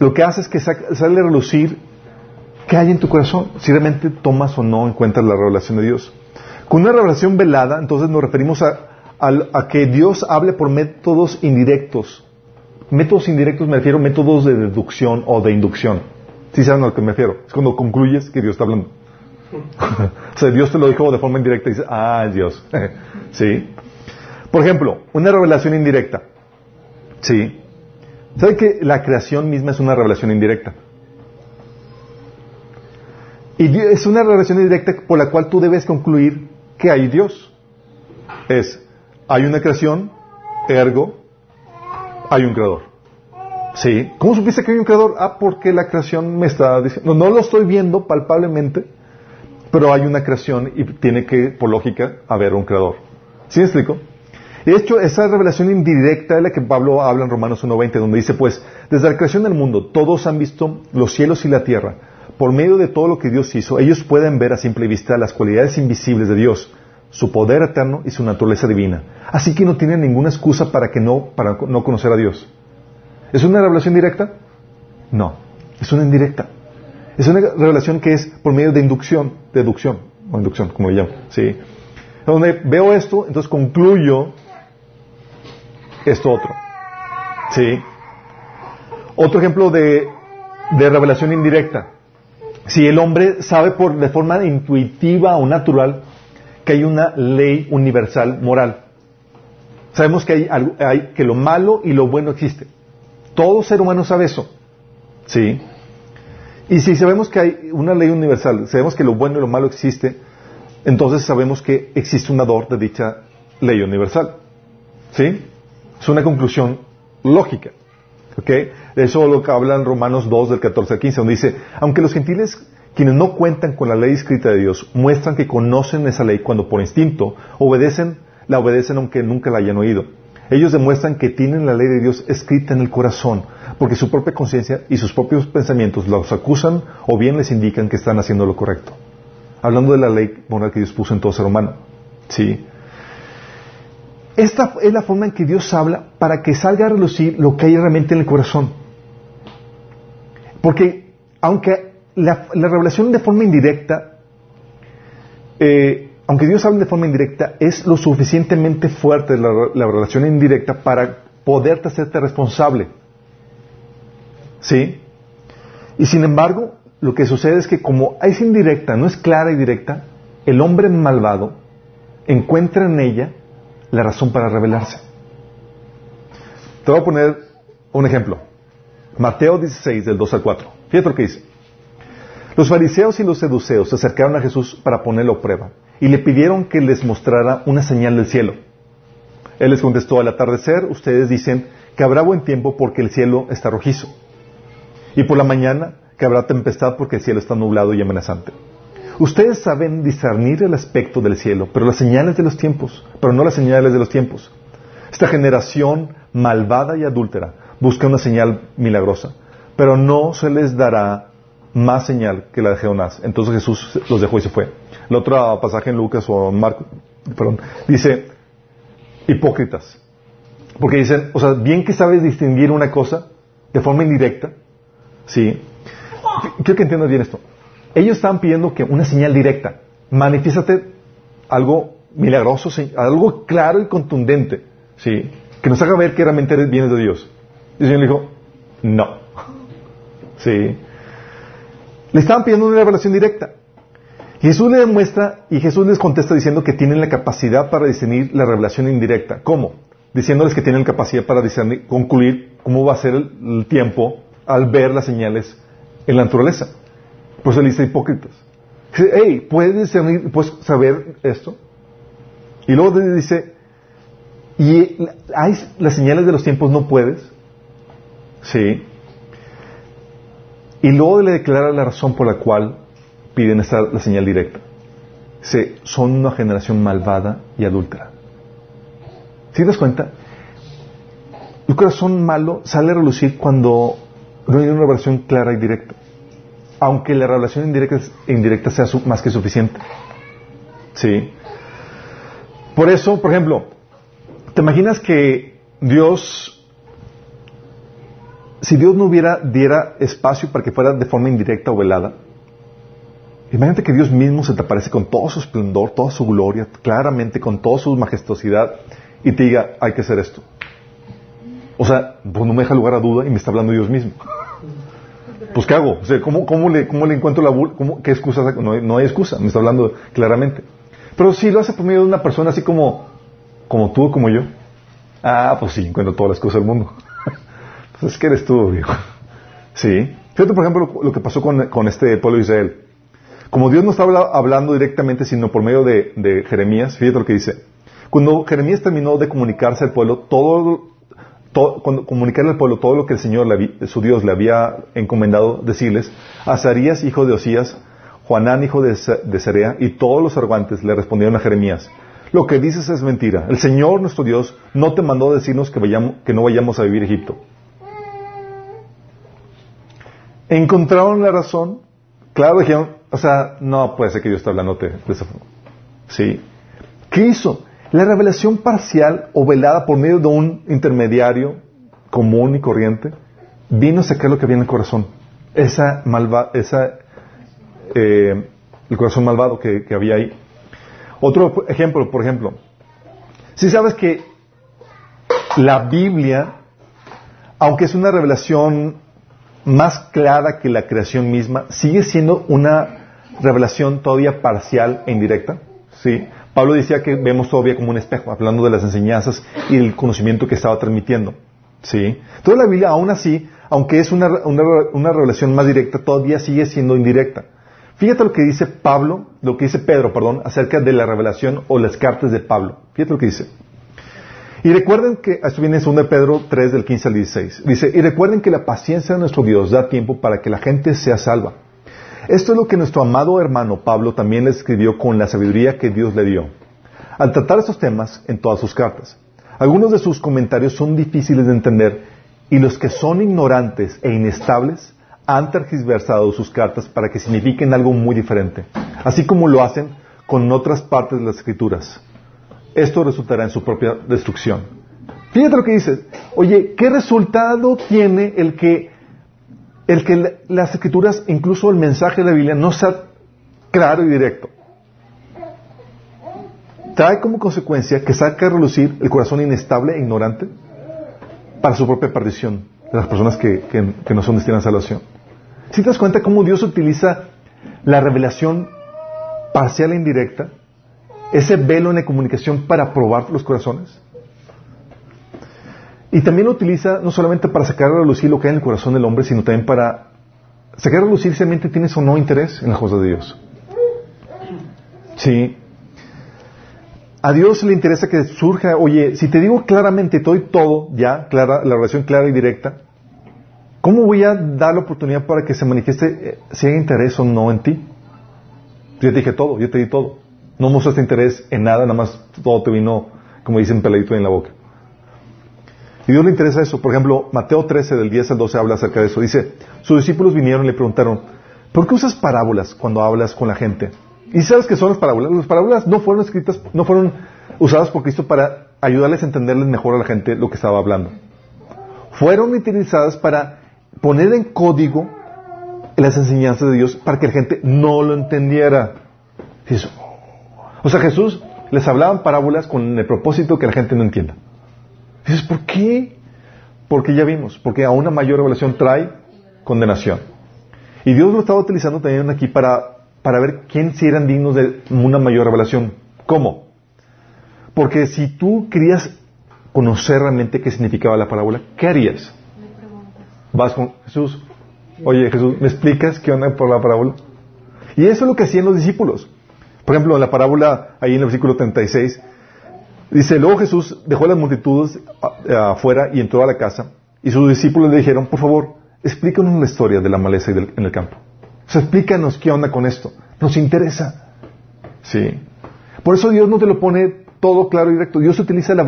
Speaker 1: lo que hace es que sale a relucir qué hay en tu corazón, si realmente tomas o no en cuenta la revelación de Dios. Con una revelación velada, entonces nos referimos a, que Dios hable por métodos indirectos, Métodos indirectos me refiero a métodos de deducción o de inducción. ¿Sí saben a lo que me refiero? Es cuando concluyes que Dios está hablando. [laughs] o sea, Dios te lo dijo de forma indirecta y dices, ah, Dios. [laughs] ¿Sí? Por ejemplo, una revelación indirecta. ¿Sí? ¿Sabe que la creación misma es una revelación indirecta? Y es una revelación indirecta por la cual tú debes concluir que hay Dios. Es, hay una creación, ergo, hay un creador. Sí. ¿Cómo supiste que hay un creador? Ah, porque la creación me está diciendo. No, lo estoy viendo palpablemente, pero hay una creación y tiene que, por lógica, haber un creador. ¿Sí me explico? De hecho, esa revelación indirecta es la que Pablo habla en Romanos 1.20, donde dice, pues, desde la creación del mundo, todos han visto los cielos y la tierra. Por medio de todo lo que Dios hizo, ellos pueden ver a simple vista las cualidades invisibles de Dios, su poder eterno y su naturaleza divina. Así que no tienen ninguna excusa para que no, para no conocer a Dios. ¿Es una revelación directa? No, es una indirecta. Es una revelación que es por medio de inducción, deducción, o inducción, como le llamo, ¿sí? Donde veo esto, entonces concluyo esto otro. ¿Sí? Otro ejemplo de, de revelación indirecta. Si el hombre sabe por, de forma intuitiva o natural que hay una ley universal moral. Sabemos que, hay, hay, que lo malo y lo bueno existe. Todo ser humano sabe eso. ¿Sí? Y si sabemos que hay una ley universal, sabemos que lo bueno y lo malo existe, entonces sabemos que existe un dador de dicha ley universal. ¿Sí? Es una conclusión lógica. ¿Ok? Eso es lo que habla en Romanos 2 del 14 al 15, donde dice, aunque los gentiles quienes no cuentan con la ley escrita de Dios muestran que conocen esa ley cuando por instinto obedecen, la obedecen aunque nunca la hayan oído. Ellos demuestran que tienen la ley de Dios escrita en el corazón, porque su propia conciencia y sus propios pensamientos los acusan o bien les indican que están haciendo lo correcto. Hablando de la ley moral que Dios puso en todo ser humano. ¿Sí? Esta es la forma en que Dios habla para que salga a relucir lo que hay realmente en el corazón. Porque aunque la, revelación de forma indirecta, eh, aunque Dios hable de forma indirecta, es lo suficientemente fuerte la, la revelación indirecta para poderte hacerte responsable. ¿Sí? Y sin embargo, lo que sucede es que como es indirecta, no es clara y directa, el hombre malvado encuentra en ella la razón para rebelarse. Te voy a poner un ejemplo. Mateo 16, del 2 al 4. Fíjate lo que dice. Los fariseos y los seduceos se acercaron a Jesús para ponerlo a prueba y le pidieron que les mostrara una señal del cielo. Él les contestó, al atardecer ustedes dicen que habrá buen tiempo porque el cielo está rojizo y por la mañana que habrá tempestad porque el cielo está nublado y amenazante. Ustedes saben discernir el aspecto del cielo, pero las señales de los tiempos, pero no las señales de los tiempos. Esta generación malvada y adúltera busca una señal milagrosa, pero no se les dará más señal que la de Jonás. Entonces Jesús los dejó y se fue. El otro pasaje en Lucas o Marco, perdón, dice hipócritas. Porque dicen, o sea, bien que sabes distinguir una cosa de forma indirecta, ¿sí? Quiero que bien esto. Ellos estaban pidiendo que una señal directa, manifiéstate algo milagroso, algo claro y contundente, ¿sí? Que nos haga ver que realmente vienes de Dios. Y el Señor le dijo, no. [laughs] ¿Sí? Le estaban pidiendo una revelación directa. Jesús le demuestra y Jesús les contesta diciendo que tienen la capacidad para discernir la revelación indirecta. ¿Cómo? Diciéndoles que tienen la capacidad para discernir, concluir cómo va a ser el, tiempo al ver las señales en la naturaleza. Pues él dice hipócritas. Dice, hey, ¿puedes puedes saber esto? Y luego dice, ¿y hay las señales de los tiempos no puedes? Sí. Y luego le declara la razón por la cual piden esta, la señal directa. Dice, son una generación malvada y adúltera. ¿Sí das cuenta? El corazón malo sale a relucir cuando no hay una revelación clara y directa. Aunque la revelación indirecta, sea más que suficiente. ¿Sí? Por eso, por ejemplo, ¿te imaginas que Dios si Dios no hubiera, diera espacio para que fuera de forma indirecta o velada, imagínate que Dios mismo se te aparece con todo su esplendor, toda su gloria, claramente con toda su majestuosidad, y te diga, hay que hacer esto. O sea, pues no me deja lugar a duda y me está hablando Dios mismo. Pues ¿qué hago? O sea, ¿cómo, cómo, le, cómo le encuentro la... Cómo, ¿Qué excusa? No no hay excusa, me está hablando claramente. Pero si lo hace por medio de una persona así como, como tú como yo, ah, pues sí, encuentro todas las cosas del mundo. [laughs] Es que eres tú, viejo. Sí. Fíjate, por ejemplo, lo que pasó con, este pueblo de Israel. Como Dios no estaba hablando directamente, sino por medio de, Jeremías, fíjate lo que dice. Cuando Jeremías terminó de comunicarse al pueblo, todo, cuando comunicarle al pueblo todo lo que el Señor, su Dios, le había encomendado decirles, Azarías, hijo de Osías, Juanán, hijo de, de y todos los argantes le respondieron a Jeremías, lo que dices es mentira. El Señor, nuestro Dios, no te mandó decirnos que, vayamos, que no vayamos a vivir a Egipto. encontraron la razón, claro, dijeron, o sea, no puede ser que Dios esté hablando de esa forma. ¿Sí? ¿Qué hizo? La revelación parcial o velada por medio de un intermediario común y corriente vino a sacar lo que había en el corazón. Esa malva, esa, eh, el corazón malvado que, que había ahí. Otro ejemplo, por ejemplo, si sabes que la Biblia, aunque es una revelación más clara que la creación misma, sigue siendo una revelación todavía parcial e indirecta. ¿sí? Pablo decía que vemos todavía como un espejo, hablando de las enseñanzas y el conocimiento que estaba transmitiendo. ¿sí? Toda la Biblia, aún así, aunque es una, una, revelación más directa, todavía sigue siendo indirecta. Fíjate lo que dice Pablo, lo que dice Pedro, perdón, acerca de la revelación o las cartas de Pablo. Fíjate lo que dice. Y recuerden que, esto viene en 2 Pedro 3 del 15 al 16, dice, y recuerden que la paciencia de nuestro Dios da tiempo para que la gente sea salva. Esto es lo que nuestro amado hermano Pablo también le escribió con la sabiduría que Dios le dio. Al tratar estos temas en todas sus cartas, algunos de sus comentarios son difíciles de entender y los que son ignorantes e inestables han tergiversado sus cartas para que signifiquen algo muy diferente, así como lo hacen con otras partes de las escrituras esto resultará en su propia destrucción. Fíjate lo que dice. Oye, ¿qué resultado tiene el que, el que las escrituras, incluso el mensaje de la Biblia, no sea claro y directo? Trae como consecuencia que saca a relucir el corazón inestable e ignorante para su propia perdición de las personas que, no son destinadas a salvación. Si te das cuenta cómo Dios utiliza la revelación parcial e indirecta ese velo en la comunicación para probar los corazones. Y también lo utiliza no solamente para sacar a relucir lo que hay en el corazón del hombre, sino también para sacar a relucir si realmente tienes o no interés en las cosas de Dios. Sí. A Dios le interesa que surja, oye, si te digo claramente, te doy todo, ya, clara, la relación clara y directa, ¿cómo voy a dar la oportunidad para que se manifieste eh, si hay interés o no en ti? Yo te dije todo, yo te di todo. No mostraste interés en nada, nada más todo te vino, como dicen, peladito en la boca. Y Dios le interesa eso. Por ejemplo, Mateo 13, del 10 al 12, habla acerca de eso. Dice, sus discípulos vinieron y le preguntaron, ¿por qué usas parábolas cuando hablas con la gente? ¿Y sabes qué son las parábolas? Las parábolas no fueron escritas, no fueron usadas por Cristo para ayudarles a entenderles mejor a la gente lo que estaba hablando. Fueron utilizadas para poner en código las enseñanzas de Dios para que la gente no lo entendiera. eso, o sea, Jesús les hablaba parábolas con el propósito que la gente no entienda. Dices, ¿por qué? Porque ya vimos, porque a una mayor revelación trae condenación. Y Dios lo estaba utilizando también aquí para para ver quién si eran dignos de una mayor revelación. ¿Cómo? Porque si tú querías conocer realmente qué significaba la parábola, ¿qué harías? Vas con Jesús. Oye, Jesús, ¿me explicas qué onda por la parábola? Y eso es lo que hacían los discípulos. Por ejemplo, en la parábola, ahí en el versículo 36, dice, luego Jesús dejó a las multitudes afuera y entró a la casa, y sus discípulos le dijeron, por favor, explícanos la historia de la maleza en el campo. O sea, explícanos qué onda con esto. Nos interesa. Sí. Por eso Dios no te lo pone todo claro y directo. Dios utiliza la,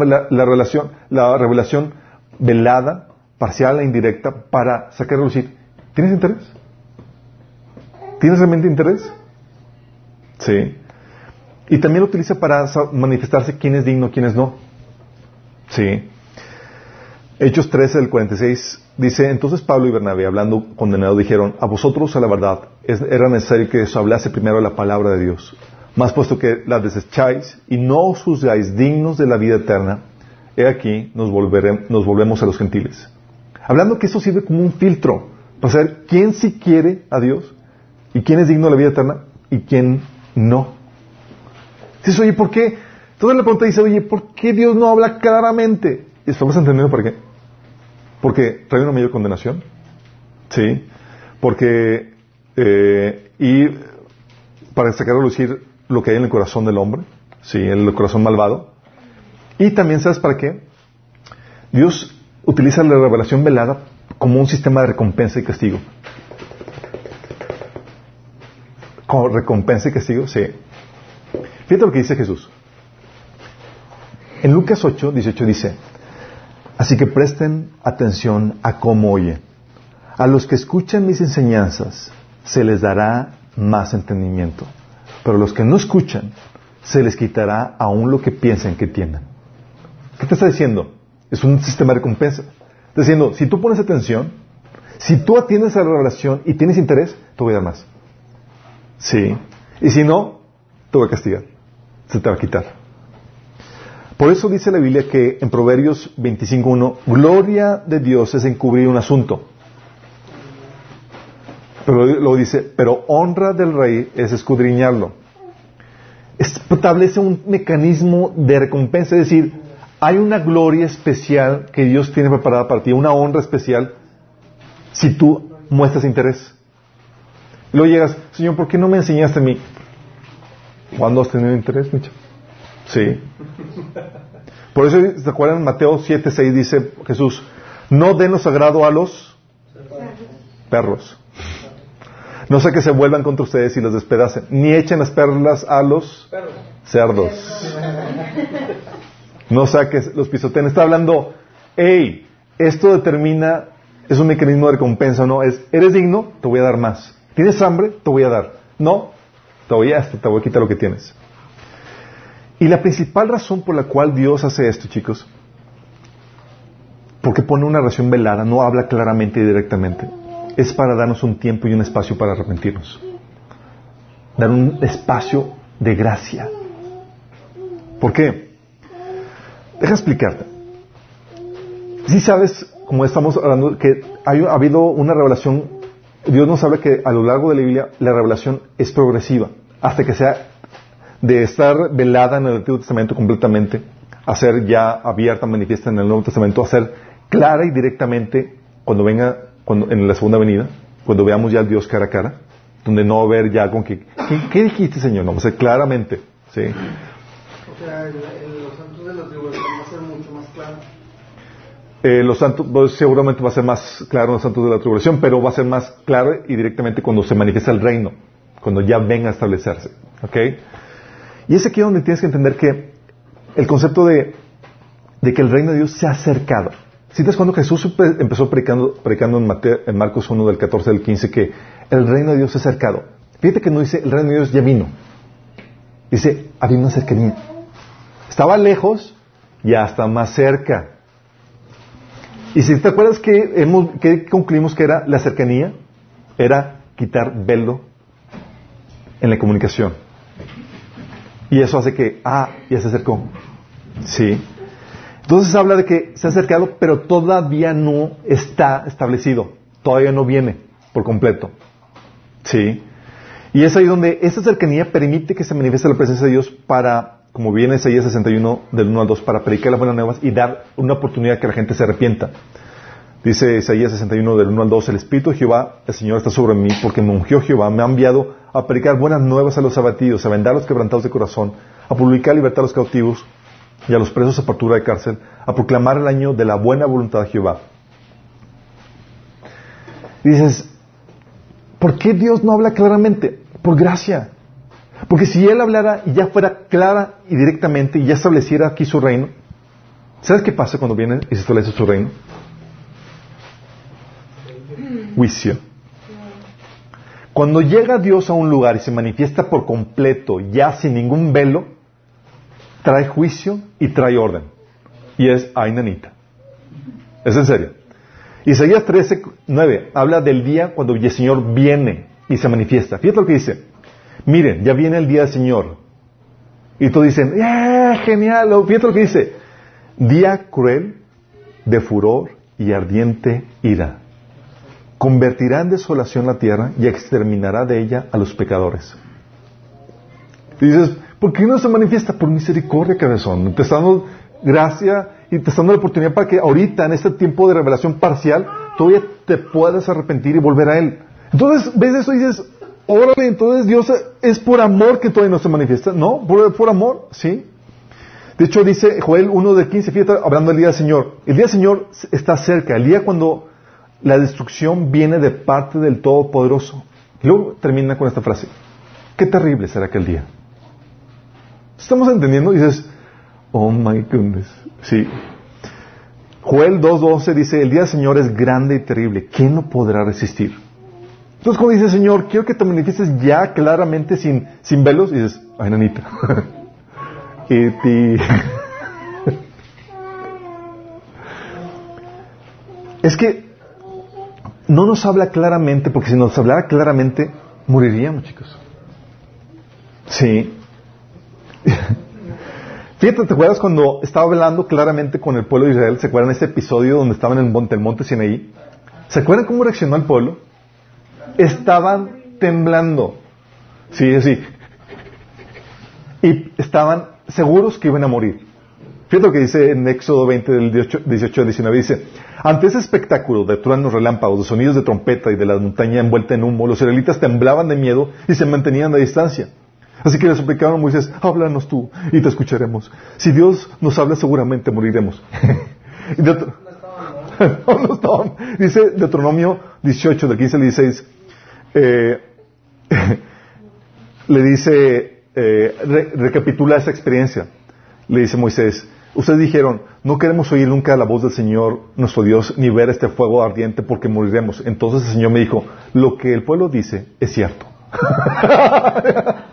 Speaker 1: relación, la revelación velada, parcial e indirecta para sacar a lucir. ¿Tienes interés? ¿Tienes realmente interés? Sí. Y también lo utiliza para manifestarse quién es digno, quién es no. Sí. Hechos 13 del 46 dice, entonces Pablo y Bernabé, hablando condenado, dijeron, a vosotros a la verdad, era necesario que os hablase primero la palabra de Dios. Más puesto que la desecháis y no os juzgáis dignos de la vida eterna, he aquí nos, nos volvemos a los gentiles. Hablando que eso sirve como un filtro para saber quién sí quiere a Dios y quién es digno de la vida eterna y quién no. Dices, oye, ¿por qué? Entonces la pregunta dice, oye, ¿por qué Dios no habla claramente? ¿Y estamos entendiendo por qué? Porque trae una mayor condenación. Sí. Porque, eh, y para sacar a lucir lo que hay en el corazón del hombre, sí, el corazón malvado. Y también, ¿sabes para qué? Dios utiliza la revelación velada como un sistema de recompensa y castigo. Como recompensa y castigo, sí. Fíjate lo que dice Jesús. En Lucas 8, 18 dice, así que presten atención a cómo oyen. A los que escuchan mis enseñanzas se les dará más entendimiento pero los que no escuchan, se les quitará aún lo que piensen que tienen. ¿Qué te está diciendo? Es un sistema de recompensa. Está diciendo, si tú pones atención, si tú atiendes a la revelación y tienes interés, te voy a dar más. Sí. Y si no, te voy a castigar. Se te va a quitar. Por eso dice la Biblia que en Proverbios 25.1, gloria de Dios es encubrir un asunto. Pero luego dice, pero honra del rey es escudriñarlo. Establece un mecanismo de recompensa, es decir, hay una gloria especial que Dios tiene preparada para ti, una honra especial, si tú muestras interés. Luego llegas, Señor, ¿por qué no me enseñaste a mí? ¿Cuándo has tenido interés, Micho? Sí. [laughs] Por eso, ¿se acuerdan? Mateo 7, 6 dice Jesús, no den lo sagrado a los perros. No sé que se vuelvan contra ustedes y los despedacen, ni echen las perlas a los cerdos. [laughs] No saques los pisoteen. Está hablando, hey, esto determina, es un mecanismo de recompensa, ¿no? Es, eres digno, te voy a dar más. ¿Tienes hambre? Te voy a dar. No, te voy a, quitar lo que tienes. Y la principal razón por la cual Dios hace esto, chicos, porque pone una relación velada, no habla claramente y directamente es para darnos un tiempo y un espacio para arrepentirnos. Dar un espacio de gracia. ¿Por qué? Deja explicarte. Si sabes, como estamos hablando, que ha habido una revelación, Dios nos habla que a lo largo de la Biblia la revelación es progresiva, hasta que sea de estar velada en el Antiguo Testamento completamente, a ser ya abierta, manifiesta en el Nuevo Testamento, a ser clara y directamente cuando venga en la segunda venida, cuando veamos ya al Dios cara a cara, donde no va a haber ya con que, ¿qué, dijiste, Señor? No, a claramente, ¿sí?
Speaker 2: O sea, en, los santos de la va a ser mucho más claro.
Speaker 1: Eh, los santos, pues, seguramente va a ser más claro en los santos de la tribulación, pero va a ser más claro y directamente cuando se manifiesta el reino, cuando ya venga a establecerse, ¿ok? Y es aquí donde tienes que entender que el concepto de, que el reino de Dios se ha acercado. Si te cuando Jesús empezó predicando, predicando en, en, Marcos 1 del 14 al 15 que el reino de Dios se ha acercado. Fíjate que no dice el reino de Dios ya vino. Dice, había una cercanía. Estaba lejos y hasta más cerca. Y si te acuerdas que, hemos, que concluimos que era la cercanía, era quitar velo en la comunicación. Y eso hace que, ah, ya se acercó. Sí. Entonces habla de que se ha acercado, pero todavía no está establecido. Todavía no viene por completo. ¿Sí? Y es ahí donde esa cercanía permite que se manifieste la presencia de Dios para, como viene Isaías 61 del 1 al 2, para predicar las buenas nuevas y dar una oportunidad que la gente se arrepienta. Dice Isaías 61 del 1 al 2, el Espíritu de Jehová, el Señor está sobre mí, porque me ungió Jehová, me ha enviado a predicar buenas nuevas a los abatidos, a vendar a los quebrantados de corazón, a publicar libertad a los cautivos y a los presos a apertura de cárcel, a proclamar el año de la buena voluntad de Jehová. dices, ¿por qué Dios no habla claramente? Por gracia. Porque si Él hablara y ya fuera clara y directamente y ya estableciera aquí su reino, ¿sabes qué pasa cuando viene y se establece su reino? Juicio. Cuando llega Dios a un lugar y se manifiesta por completo, ya sin ningún velo, trae juicio y trae orden. Y es Ainanita. Es en serio. Isaías 13, 9 habla del día cuando el Señor viene y se manifiesta. Fíjate lo que dice. Miren, ya viene el día del Señor. Y todos dicen, ¡eh, genial! Fíjate lo que dice. Día cruel de furor y ardiente ira. Convertirá en desolación la tierra y exterminará de ella a los pecadores. Y dices, ¿por qué no se manifiesta? Por misericordia, cabezón. Te está dando gracia y te está dando la oportunidad para que ahorita, en este tiempo de revelación parcial, todavía te puedas arrepentir y volver a Él. Entonces, ves eso y dices, órale, entonces Dios es por amor que todavía no se manifiesta. No, por, amor, sí. De hecho, dice Joel 1 de 15, fíjate, hablando del día del Señor. El día del Señor está cerca, el día cuando la destrucción viene de parte del Todopoderoso. luego termina con esta frase. Qué terrible será aquel día. ¿Estamos entendiendo? dices, oh my goodness. Sí. Joel 2.12 dice, el día del Señor es grande y terrible. ¿Quién no podrá resistir? Entonces cuando dice Señor, quiero que te manifiestes ya claramente sin, sin velos, y dices, ay nanita. [laughs] y ti... [laughs] es que no nos habla claramente, porque si nos hablara claramente, moriríamos, chicos. Sí. [laughs] Fíjate, ¿te acuerdas cuando estaba hablando claramente con el pueblo de Israel? ¿Se acuerdan ese episodio donde estaban en el monte, el monte Sinaí? ¿Se acuerdan cómo reaccionó el pueblo? Estaban temblando. Sí, sí. Y estaban seguros que iban a morir. Fíjate lo que dice en Éxodo 20, del 18 al 19. Dice, ante ese espectáculo de truenos relámpagos, de sonidos de trompeta y de la montaña envuelta en humo, los israelitas temblaban de miedo y se mantenían a distancia. Así que le suplicaron a Moisés, háblanos tú y te escucharemos. Si Dios nos habla, seguramente moriremos. [laughs] [laughs] no, no Dice Deuteronomio 18, del 15 al 16, eh, [laughs] le dice, eh, recapitula esa experiencia. Le dice Moisés, ustedes dijeron, no queremos oír nunca la voz del Señor, nuestro Dios, ni ver este fuego ardiente porque moriremos. Entonces el Señor me dijo, lo que el pueblo dice es cierto. [laughs]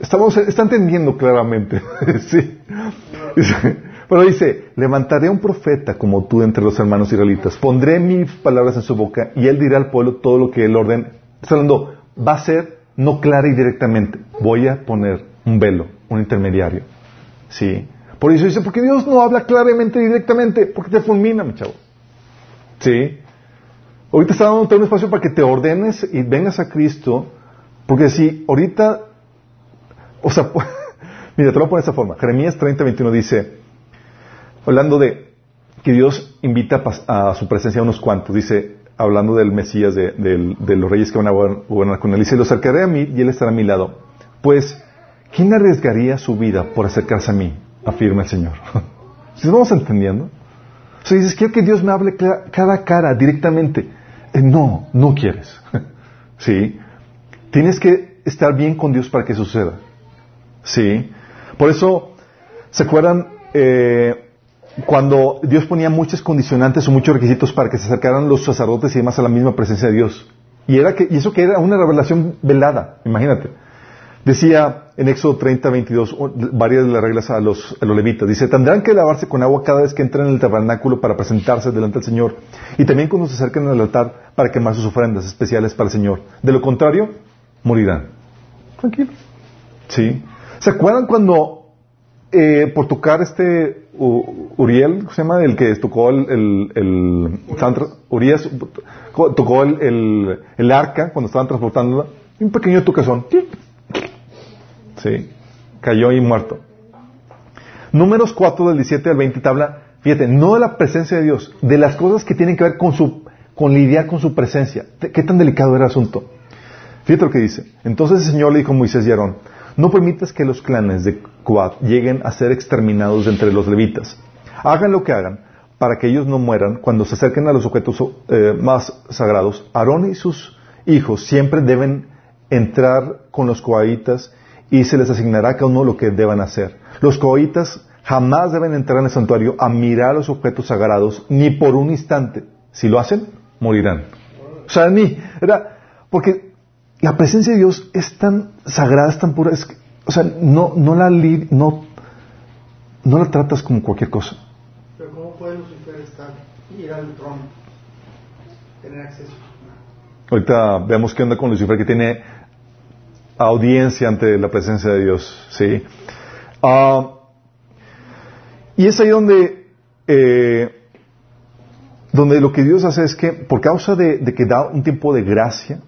Speaker 1: Estamos, está entendiendo claramente. [laughs] sí. Pero dice, levantaré un profeta como tú entre los hermanos israelitas, pondré mis palabras en su boca y él dirá al pueblo todo lo que él orden. Está hablando, va a ser no clara y directamente. Voy a poner un velo, un intermediario. Sí. Por eso dice, porque Dios no habla claramente y directamente, porque te fulmina, mi chavo. Sí. Ahorita está dando un espacio para que te ordenes y vengas a Cristo, porque si ahorita, o sea, [laughs] mira, te lo voy a poner de esta forma. Jeremías 30, 21 dice, hablando de que Dios invita a, su presencia a unos cuantos, dice, hablando del Mesías, de, los reyes que van a gobernar con él, dice, lo acercaré a mí y él estará a mi lado. Pues, ¿quién arriesgaría su vida por acercarse a mí? Afirma el Señor. [laughs] ¿Sí vamos entendiendo? O sea, dices, quiero que Dios me hable cara a cara, directamente. Eh, no, no quieres. [laughs] ¿Sí? Tienes que estar bien con Dios para que suceda. ¿Sí? Por eso, ¿se acuerdan eh, cuando Dios ponía muchas condicionantes o muchos requisitos para que se acercaran los sacerdotes y demás a la misma presencia de Dios? Y, era que, y eso que era una revelación velada, imagínate. Decía en Éxodo 30, 22, varias de las reglas a los, levitas. Dice, tendrán que lavarse con agua cada vez que entren en el tabernáculo para presentarse delante del Señor. Y también cuando se acerquen al altar para quemar sus ofrendas especiales para el Señor. De lo contrario, morirán. Tranquilo. ¿Sí? ¿Se acuerdan cuando eh, por tocar este Uriel, ¿cómo se llama? El que tocó el, el, el Urias tocó el, el, arca cuando estaban transportándola, un pequeño tocazón. Sí, cayó y muerto. Números 4 del 17 al 20 te habla, fíjate, no de la presencia de Dios, de las cosas que tienen que ver con su, con lidiar con su presencia. ¿Qué tan delicado era el asunto? Fíjate lo que dice. Entonces el Señor le dijo a Moisés y Aarón, no permitas que los clanes de Coat lleguen a ser exterminados entre los levitas. Hagan lo que hagan, para que ellos no mueran cuando se acerquen a los objetos eh, más sagrados. Aarón y sus hijos siempre deben entrar con los coaitas y se les asignará a cada uno lo que deban hacer. Los coaitas jamás deben entrar en el santuario a mirar los objetos sagrados ni por un instante. Si lo hacen, morirán. O sea, ni, era, porque la presencia de Dios es tan sagrada, es tan pura, es, o sea, no, no, la, no, no la tratas como cualquier cosa.
Speaker 2: Pero ¿cómo puede Lucifer estar, ir al trono, tener acceso?
Speaker 1: Ahorita vemos qué onda con Lucifer, que tiene audiencia ante la presencia de Dios, ¿sí? Uh, y es ahí donde, eh, donde lo que Dios hace es que, por causa de, de que da un tiempo de gracia,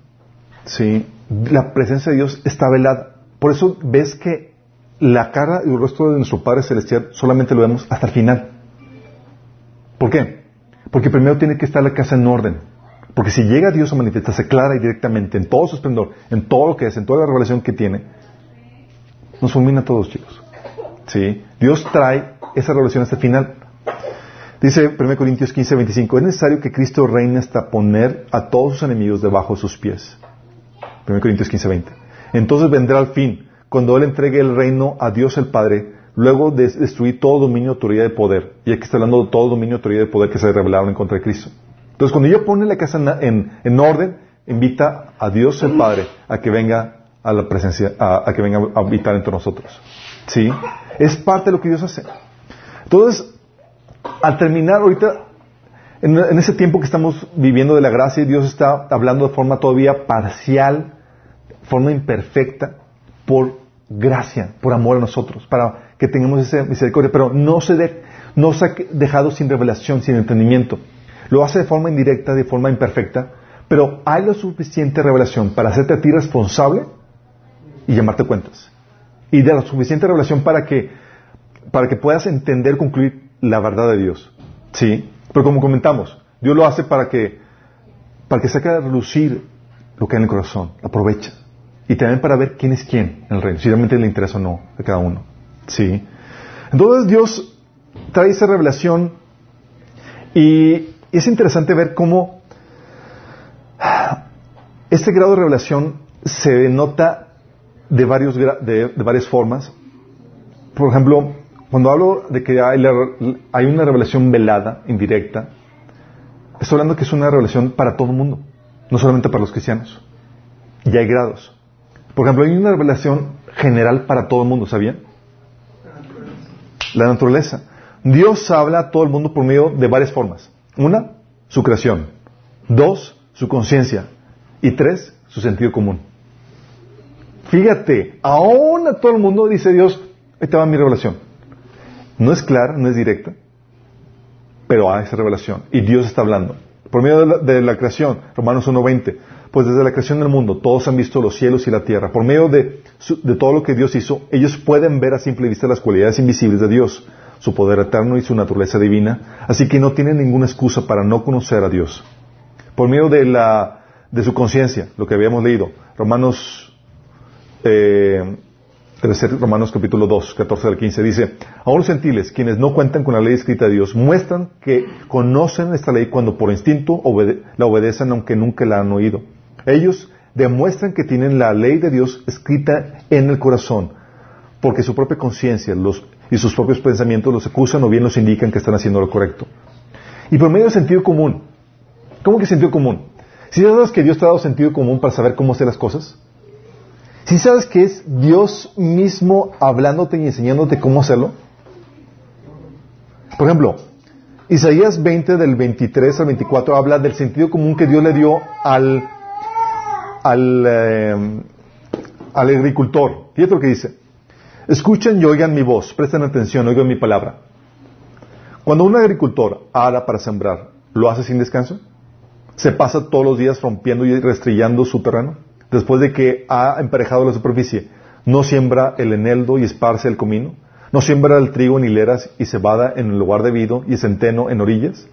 Speaker 1: ¿sí? la presencia de Dios está velada. Por eso ves que la cara y el rostro de nuestro Padre Celestial solamente lo vemos hasta el final. ¿Por qué? Porque primero tiene que estar la casa en orden. Porque si llega Dios a manifestarse clara y directamente en todo su esplendor, en todo lo que es, en toda la revelación que tiene, nos fulmina a todos, chicos. ¿Sí? Dios trae esa revelación hasta el final. Dice 1 Corintios 15, 25, es necesario que Cristo reine hasta poner a todos sus enemigos debajo de sus pies. 1 Corintios 15, 20. Entonces vendrá el fin, cuando Él entregue el reino a Dios el Padre, luego de destruir todo dominio, autoridad y poder. Y aquí está hablando de todo dominio, autoridad y poder que se revelaron en contra de Cristo. Entonces, cuando ella pone la casa en, orden, invita a Dios el Padre a que venga a la presencia, a, que venga a habitar entre nosotros. ¿Sí? Es parte de lo que Dios hace. Entonces, al terminar ahorita, en, ese tiempo que estamos viviendo de la gracia, Dios está hablando de forma todavía parcial forma imperfecta, por gracia, por amor a nosotros, para que tengamos esa misericordia, pero no se, no se ha dejado sin revelación, sin entendimiento. Lo hace de forma indirecta, de forma imperfecta, pero hay la suficiente revelación para hacerte a ti responsable y llamarte cuentas. Y de la suficiente revelación para que, para que puedas entender, concluir la verdad de Dios. ¿Sí? Pero como comentamos, Dios lo hace para que, para que saque a relucir lo que hay en el corazón. Aprovecha y también para ver quién es quién en el reino, si realmente le interesa o no a cada uno. ¿Sí? Entonces Dios trae esa revelación y es interesante ver cómo este grado de revelación se denota de, varios, de, varias formas. Por ejemplo, cuando hablo de que hay, hay una revelación velada, indirecta, estoy hablando que es una revelación para todo el mundo, no solamente para los cristianos. Y hay grados. Por ejemplo, hay una revelación general para todo el mundo, ¿sabían? La naturaleza. Dios habla a todo el mundo por medio de varias formas. Una, su creación. Dos, su conciencia. Y tres, su sentido común. Fíjate, aún a todo el mundo dice Dios, esta va mi revelación. No es clara, no es directa, pero hay esa revelación. Y Dios está hablando. Por medio de la, de la creación, Romanos 1.20, pues desde la creación del mundo todos han visto los cielos y la tierra. Por medio de, todo lo que Dios hizo, ellos pueden ver a simple vista las cualidades invisibles de Dios, su poder eterno y su naturaleza divina, así que no tienen ninguna excusa para no conocer a Dios. Por medio de, la, de su conciencia, lo que habíamos leído, Romanos, eh, Romanos capítulo 2, 14 al 15, dice, aún los gentiles, quienes no cuentan con la ley escrita de Dios, muestran que conocen esta ley cuando por instinto la obedecen aunque nunca la han oído. Ellos demuestran que tienen la ley de Dios escrita en el corazón, porque su propia conciencia y sus propios pensamientos los acusan o bien los indican que están haciendo lo correcto. Y por medio del sentido común. ¿Cómo que sentido común? ¿Si sabes que Dios te ha dado sentido común para saber cómo hacer las cosas? ¿Si sabes que es Dios mismo hablándote y enseñándote cómo hacerlo? Por ejemplo, Isaías 20 del 23 al 24 habla del sentido común que Dios le dio al al, eh, al agricultor. Fíjate lo que dice. Escuchen y oigan mi voz, presten atención, oigan mi palabra. Cuando un agricultor ara para sembrar, ¿lo hace sin descanso? ¿Se pasa todos los días rompiendo y restrillando su terreno? Después de que ha emparejado la superficie, ¿no siembra el eneldo y esparce el comino? ¿No siembra el trigo en hileras y cebada en el lugar debido y centeno en orillas?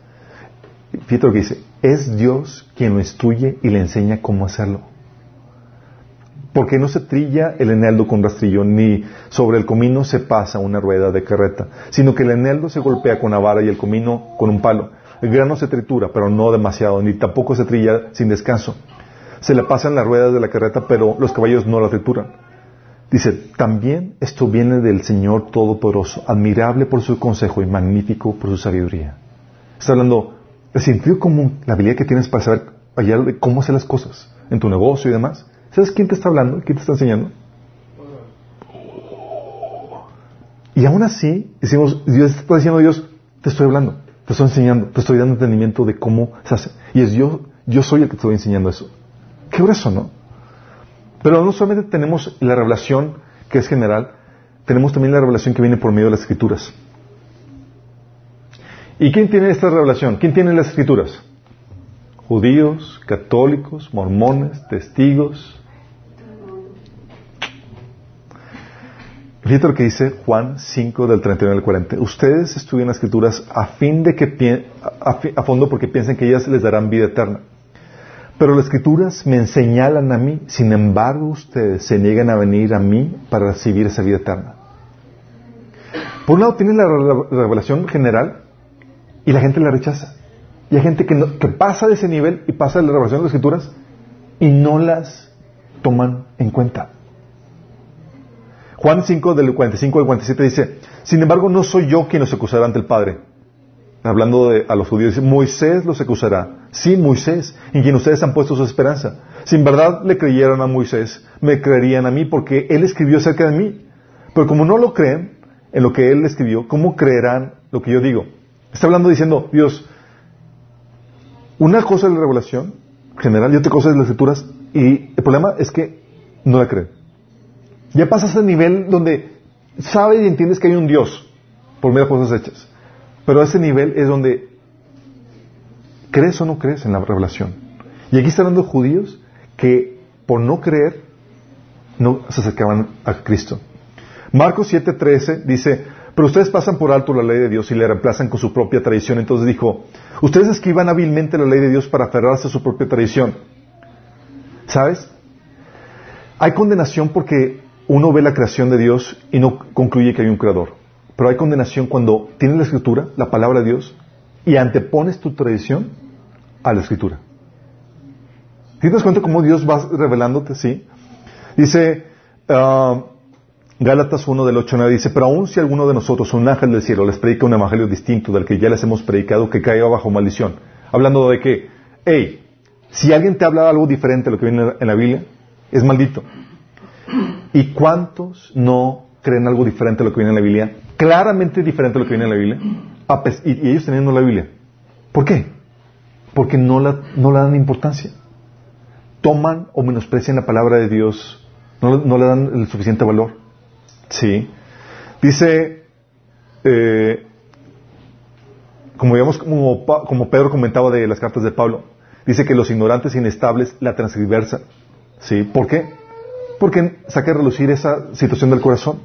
Speaker 1: Fíjate lo que dice, es Dios quien lo instruye y le enseña cómo hacerlo. Porque no se trilla el eneldo con rastrillo, ni sobre el comino se pasa una rueda de carreta, sino que el eneldo se golpea con la vara y el comino con un palo. El grano se tritura, pero no demasiado, ni tampoco se trilla sin descanso. Se le pasan las ruedas de la carreta, pero los caballos no la trituran. Dice, también esto viene del Señor Todopoderoso, admirable por su consejo y magnífico por su sabiduría. Está hablando del sentido común, la habilidad que tienes para saber hallar de cómo hacer las cosas en tu negocio y demás. ¿Sabes quién te está hablando? ¿Quién te está enseñando? Y aún así, decimos, Dios está diciendo a Dios, te estoy hablando, te estoy enseñando, te estoy dando entendimiento de cómo se hace. Y es yo, yo soy el que te estoy enseñando eso. Qué grueso, ¿no? Pero no solamente tenemos la revelación que es general, tenemos también la revelación que viene por medio de las escrituras. ¿Y quién tiene esta revelación? ¿Quién tiene las escrituras? Judíos, católicos, mormones, testigos, Fíjate lo que dice Juan 5 del 39 al 40. Ustedes estudian las escrituras a fin de que a, fondo porque piensan que ellas les darán vida eterna. Pero las escrituras me señalan a mí, sin embargo ustedes se niegan a venir a mí para recibir esa vida eterna. Por un lado tienen la revelación general y la gente la rechaza. Y hay gente que, que pasa de ese nivel y pasa de la revelación de las escrituras y no las toman en cuenta. Juan 5 del 45 al 47 dice, sin embargo no soy yo quien los acusará ante el Padre. Hablando de, a los judíos, dice, Moisés los acusará. Sí, Moisés, en quien ustedes han puesto su esperanza. Si en verdad le creyeron a Moisés, me creerían a mí porque él escribió acerca de mí. Pero como no lo creen en lo que él escribió, ¿cómo creerán lo que yo digo? Está hablando diciendo, Dios, una cosa es la revelación general y otra cosa es las escrituras, y el problema es que no la creen. Ya pasas al nivel donde sabes y entiendes que hay un Dios por medio de cosas hechas. Pero a ese nivel es donde crees o no crees en la revelación. Y aquí están hablando judíos que por no creer no se acercaban a Cristo. Marcos 7:13 dice, pero ustedes pasan por alto la ley de Dios y le reemplazan con su propia tradición. Entonces dijo, ustedes escriban hábilmente la ley de Dios para aferrarse a su propia tradición. ¿Sabes? Hay condenación porque uno ve la creación de Dios y no concluye que hay un creador. Pero hay condenación cuando tienes la escritura, la palabra de Dios, y antepones tu tradición a la escritura. ¿Te das cuenta cómo Dios va revelándote? Sí. Dice uh, Gálatas 1 del 8 9, dice, pero aún si alguno de nosotros, un ángel del cielo, les predica un evangelio distinto del que ya les hemos predicado, que caiga bajo maldición. Hablando de que, hey, si alguien te habla algo diferente a lo que viene en la Biblia, es maldito. ¿Y cuántos no creen algo diferente a lo que viene en la Biblia? Claramente diferente a lo que viene en la Biblia. Y, ellos teniendo la Biblia. ¿Por qué? Porque no la, no le dan importancia. Toman o menosprecian la palabra de Dios. No, le dan el suficiente valor. Sí. Dice, eh, como digamos, como, como Pedro comentaba de las cartas de Pablo, dice que los ignorantes e inestables la transversan. ¿Sí? ¿Por qué? Porque saque a relucir esa situación del corazón.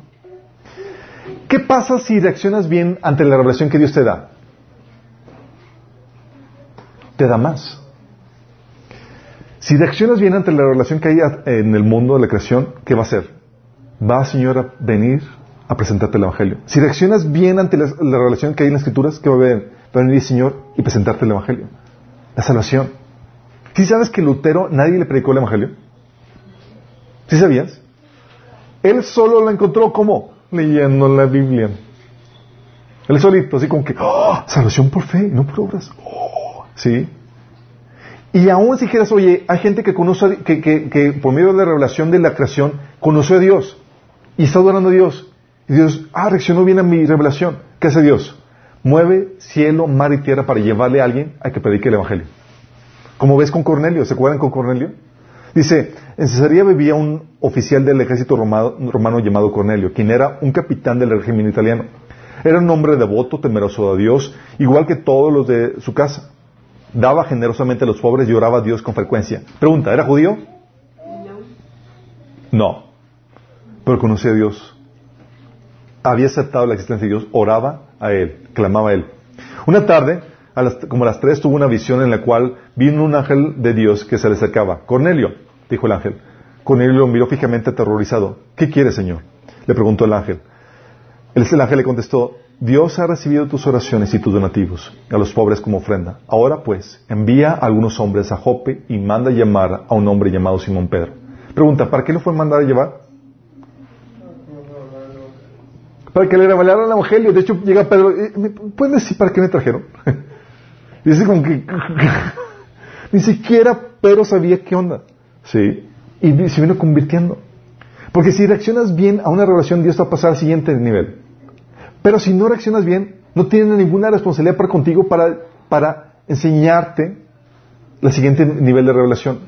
Speaker 1: ¿Qué pasa si reaccionas bien ante la revelación que Dios te da? Te da más. Si reaccionas bien ante la revelación que hay en el mundo de la creación, ¿qué va a hacer? Va, Señor, a venir a presentarte el Evangelio. Si reaccionas bien ante la, revelación que hay en las Escrituras, ¿qué va a venir? Va a venir, Señor, y presentarte el Evangelio. La salvación. ¿Sí sabes que Lutero nadie le predicó el Evangelio? ¿Sí sabías? Él solo la encontró como leyendo la Biblia. Él solito, así como que, ¡oh! salvación por fe, no por obras. ¡Oh! ¿Sí? Y aún si dijeras, oye, hay gente que conoce, que, que, por medio de la revelación de la creación, conoció a Dios y está adorando a Dios. Y Dios, ah, reaccionó bien a mi revelación. ¿Qué hace Dios? Mueve cielo, mar y tierra para llevarle a alguien a que predique el Evangelio. Como ves con Cornelio, ¿se acuerdan con Cornelio? Dice, en Cesarea vivía un oficial del ejército romano, llamado Cornelio, quien era un capitán del régimen italiano. Era un hombre devoto, temeroso de Dios, igual que todos los de su casa. Daba generosamente a los pobres y oraba a Dios con frecuencia. Pregunta, ¿era judío? No. Pero conocía a Dios. Había aceptado la existencia de Dios, oraba a Él, clamaba a Él. Una tarde, como a las tres, tuvo una visión en la cual vino un ángel de Dios que se le acercaba. Cornelio, dijo el ángel. Cornelio lo miró fijamente aterrorizado. ¿Qué quiere, Señor? Le preguntó el ángel. El ángel le contestó, Dios ha recibido tus oraciones y tus donativos a los pobres como ofrenda. Ahora pues, envía a algunos hombres a Jope y manda llamar a un hombre llamado Simón Pedro. Pregunta, ¿para qué lo fue mandar a llevar? Para que le revelaran el evangelio. De hecho, llega Pedro, ¿puedes decir para qué me trajeron? [laughs] Dice como que [laughs] ni siquiera Pedro sabía qué onda. Sí. Y se vino convirtiendo. Porque si reaccionas bien a una revelación, Dios te va a pasar al siguiente nivel. Pero si no reaccionas bien, no tienes ninguna responsabilidad para contigo para, para enseñarte el siguiente nivel de revelación.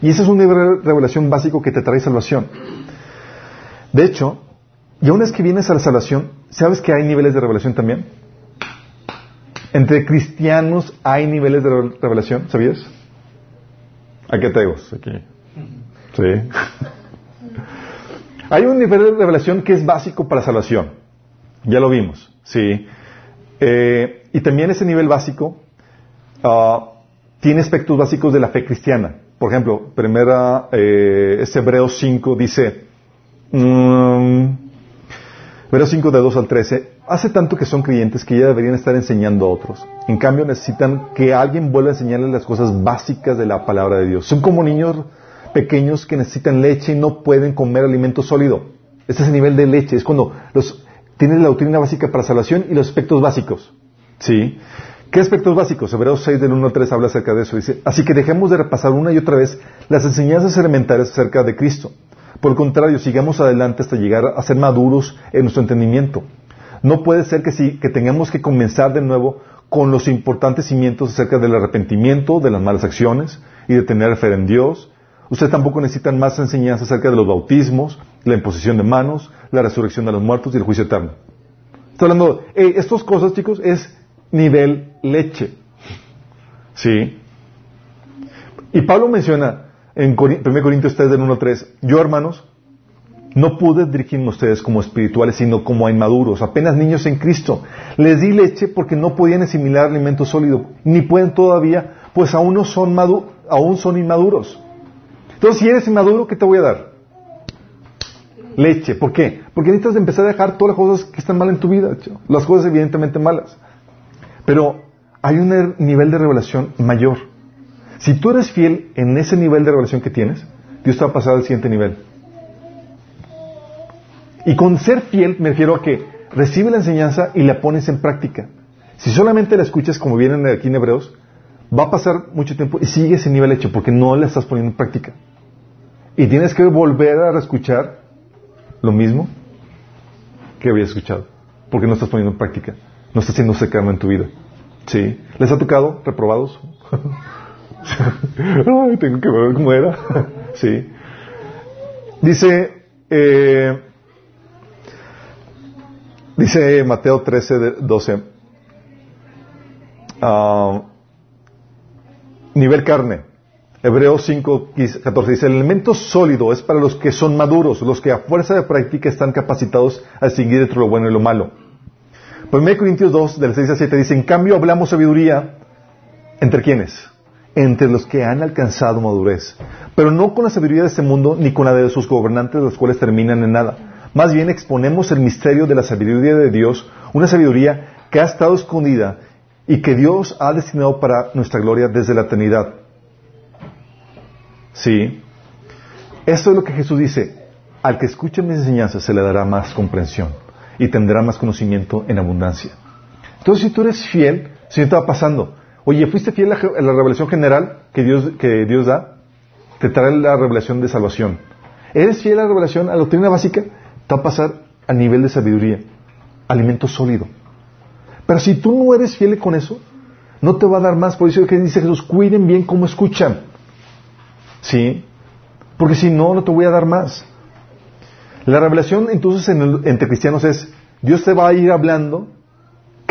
Speaker 1: Y ese es un nivel de revelación básico que te trae salvación. De hecho, y aún es que vienes a la salvación, ¿sabes que hay niveles de revelación también? Entre cristianos hay niveles de revelación, ¿sabías? ¿A qué te Aquí. Sí. [laughs] hay un nivel de revelación que es básico para salvación. Ya lo vimos, sí. Eh, y también ese nivel básico ah, tiene aspectos básicos de la fe cristiana. Por ejemplo, primera, eh, es Hebreos 5, dice, um, Hebreos 5 de 2 al 13, hace tanto que son creyentes que ya deberían estar enseñando a otros. En cambio, necesitan que alguien vuelva a enseñarles las cosas básicas de la palabra de Dios. Son como niños pequeños que necesitan leche y no pueden comer alimento sólido. Este es el nivel de leche. Es cuando los Tienes la doctrina básica para salvación y los aspectos básicos. ¿Sí? ¿Qué aspectos básicos? Hebreos 6 del 1 al 3 habla acerca de eso. Dice, así que dejemos de repasar una y otra vez las enseñanzas elementales acerca de Cristo. Por el contrario, sigamos adelante hasta llegar a ser maduros en nuestro entendimiento. No puede ser que, sí, que tengamos que comenzar de nuevo con los importantes cimientos acerca del arrepentimiento, de las malas acciones y de tener fe en Dios. Ustedes tampoco necesitan más enseñanzas acerca de los bautismos, la imposición de manos, la resurrección de los muertos y el juicio eterno. Estoy hablando, eh, estas cosas, chicos, es nivel leche. ¿Sí? Y Pablo menciona en 1 Corintios 3 del 1 al 3, yo hermanos, no pude dirigirme a ustedes como espirituales, sino como a inmaduros, apenas niños en Cristo. Les di leche porque no podían asimilar alimento sólido, ni pueden todavía, pues aún no son aún son inmaduros. Entonces, si eres inmaduro, ¿qué te voy a dar? leche. ¿Por qué? Porque necesitas empezar a dejar todas las cosas que están mal en tu vida, las cosas evidentemente malas. Pero hay un nivel de revelación mayor. Si tú eres fiel en ese nivel de revelación que tienes, Dios te va a pasar al siguiente nivel. Y con ser fiel me refiero a que recibe la enseñanza y la pones en práctica. Si solamente la escuchas como vienen aquí en Hebreos, va a pasar mucho tiempo y sigue ese nivel hecho porque no la estás poniendo en práctica. Y tienes que volver a escuchar lo mismo que habías escuchado, porque no estás poniendo en práctica, no estás siendo secano en tu vida. ¿Sí? ¿Les ha tocado reprobados? [laughs] Ay, tengo que ver cómo era. sí. Dice, eh, dice Mateo 13, 12, ah, nivel carne. Hebreos 5, 14 dice, el elemento sólido es para los que son maduros, los que a fuerza de práctica están capacitados a distinguir entre lo bueno y lo malo. 1 Corintios 2, del 6 a 7 dice, en cambio hablamos sabiduría, ¿entre quiénes? Entre los que han alcanzado madurez. Pero no con la sabiduría de este mundo, ni con la de sus gobernantes, los cuales terminan en nada. Más bien exponemos el misterio de la sabiduría de Dios, una sabiduría que ha estado escondida y que Dios ha destinado para nuestra gloria desde la eternidad Sí. Esto es lo que Jesús dice. Al que escuche mis enseñanzas se le dará más comprensión y tendrá más conocimiento en abundancia. Entonces, si tú eres fiel, si te va pasando, oye, ¿fuiste fiel a la revelación general que Dios, que Dios da? Te trae la revelación de salvación. ¿Eres fiel a la revelación, a la doctrina básica? Te va a pasar a nivel de sabiduría, alimento sólido. Pero si tú no eres fiel con eso, no te va a dar más. Por eso que dice Jesús, cuiden bien cómo escuchan. ¿Sí? Porque si no, no te voy a dar más. La revelación entonces entre cristianos es, Dios te va a ir hablando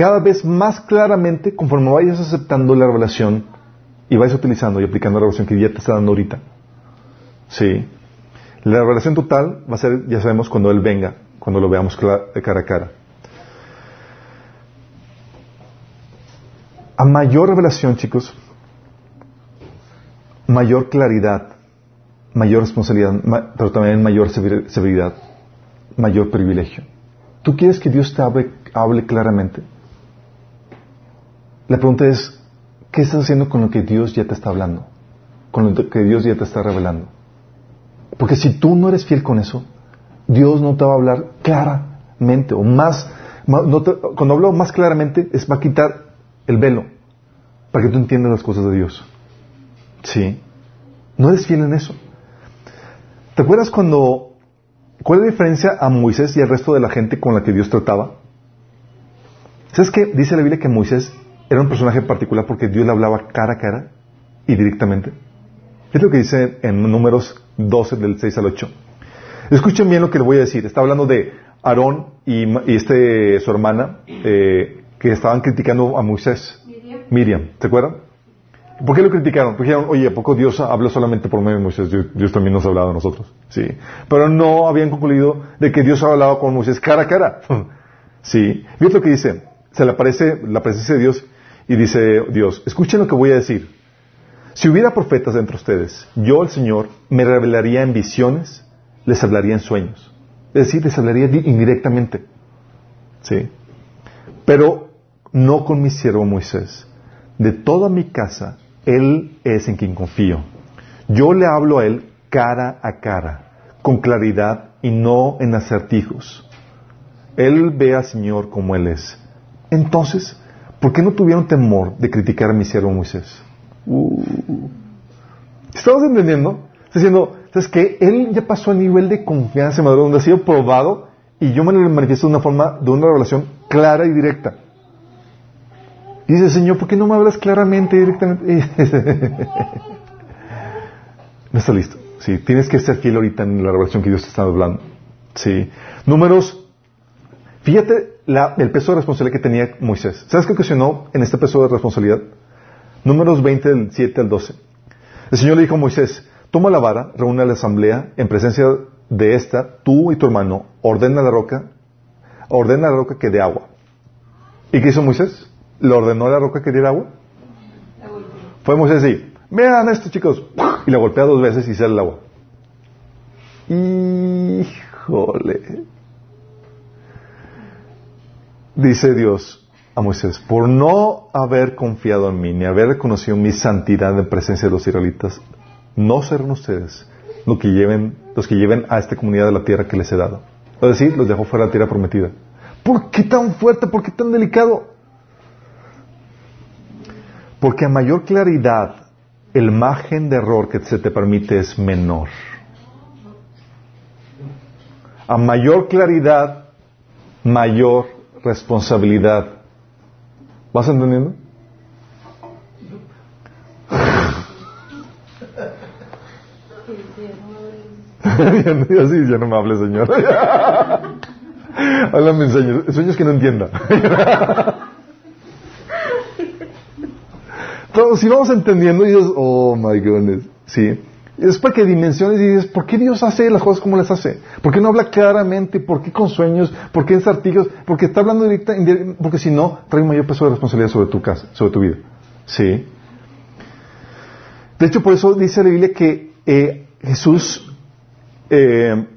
Speaker 1: cada vez más claramente conforme vayas aceptando la revelación y vayas utilizando y aplicando la revelación que ya te está dando ahorita. Sí. La revelación total va a ser, ya sabemos, cuando Él venga, cuando lo veamos cara a cara. A mayor revelación, chicos, mayor claridad, mayor responsabilidad, pero también mayor severidad, mayor privilegio. ¿Tú quieres que Dios te hable, hable claramente? La pregunta es, ¿qué estás haciendo con lo que Dios ya te está hablando? Con lo que Dios ya te está revelando. Porque si tú no eres fiel con eso, Dios no te va a hablar claramente o más. cuando hablo más claramente, es va a quitar el velo para que tú entiendas las cosas de Dios. Sí. No eres fiel en eso. ¿Te acuerdas cuando... ¿Cuál es la diferencia a Moisés y al resto de la gente con la que Dios trataba? ¿Sabes qué? Dice la Biblia que Moisés era un personaje particular porque Dios le hablaba cara a cara y directamente. Es lo que dice en números 12 del 6 al 8. Escuchen bien lo que le voy a decir. Está hablando de Aarón y, este, su hermana eh, que estaban criticando a Moisés. Miriam. Miriam, ¿te acuerdan? ¿Por qué lo criticaron? Porque dijeron, oye, ¿a poco Dios habló solamente por medio de Moisés? Dios, también nos ha hablado a nosotros. Sí. Pero no habían concluido de que Dios ha hablado con Moisés cara a cara. [laughs] sí. Fíjate lo que dice. Se le aparece la presencia de Dios y dice Dios, escuchen lo que voy a decir. Si hubiera profetas entre ustedes, yo, el Señor, me revelaría en visiones, les hablaría en sueños. Es decir, les hablaría indirectamente. ¿Sí? Pero no con mi siervo Moisés. De toda mi casa él es en quien confío. Yo le hablo a Él cara a cara, con claridad y no en acertijos. Él ve al Señor como Él es. Entonces, ¿por qué no tuvieron temor de criticar a mi siervo Moisés? Uh. ¿Estamos entendiendo? Está diciendo, ¿sabes que Él ya pasó a nivel de confianza maduro, donde ha sido probado y yo me lo manifiesto de una forma, de una revelación clara y directa. Dice, Señor, ¿por qué no me hablas claramente, directamente? [laughs] no está listo. Sí, tienes que ser fiel ahorita en la revelación que Dios te está hablando. Sí. Números. Fíjate el peso de responsabilidad que tenía Moisés. ¿Sabes qué ocasionó en este peso de responsabilidad? Números 20 del 7 al 12. El Señor le dijo a Moisés, toma la vara, reúne a la asamblea, en presencia de esta, tú y tu hermano, ordena la roca, ordena la roca que dé agua. ¿Y qué hizo Moisés? le ordenó a la roca que diera agua? Fue Moisés así, vean esto chicos, y la golpea dos veces y sale el agua. Híjole. Dice Dios a Moisés, por no haber confiado en mí, ni haber reconocido mi santidad en presencia de los israelitas, no serán ustedes los que lleven, los que lleven a esta comunidad de la tierra que les he dado. Es decir, los dejó fuera de la tierra prometida. ¿Por qué tan fuerte? ¿Por qué tan delicado? Porque a mayor claridad, el margen de error que se te permite es menor. A mayor claridad, mayor responsabilidad. ¿Vas entendiendo? [laughs] sí, ya no me hables, señor. [laughs] Háblame en sueños, sueños que no entienda. [laughs] Pero si vamos entendiendo dices, oh my goodness, sí. Es para que dimensiones y dices, ¿por qué Dios hace las cosas como las hace? ¿Por qué no habla claramente? ¿Por qué con sueños? ¿Por qué en artículos? Porque está hablando directa, porque si no, trae un mayor peso de responsabilidad sobre tu casa, sobre tu vida. Sí. De hecho, por eso dice la Biblia que eh, Jesús, eh,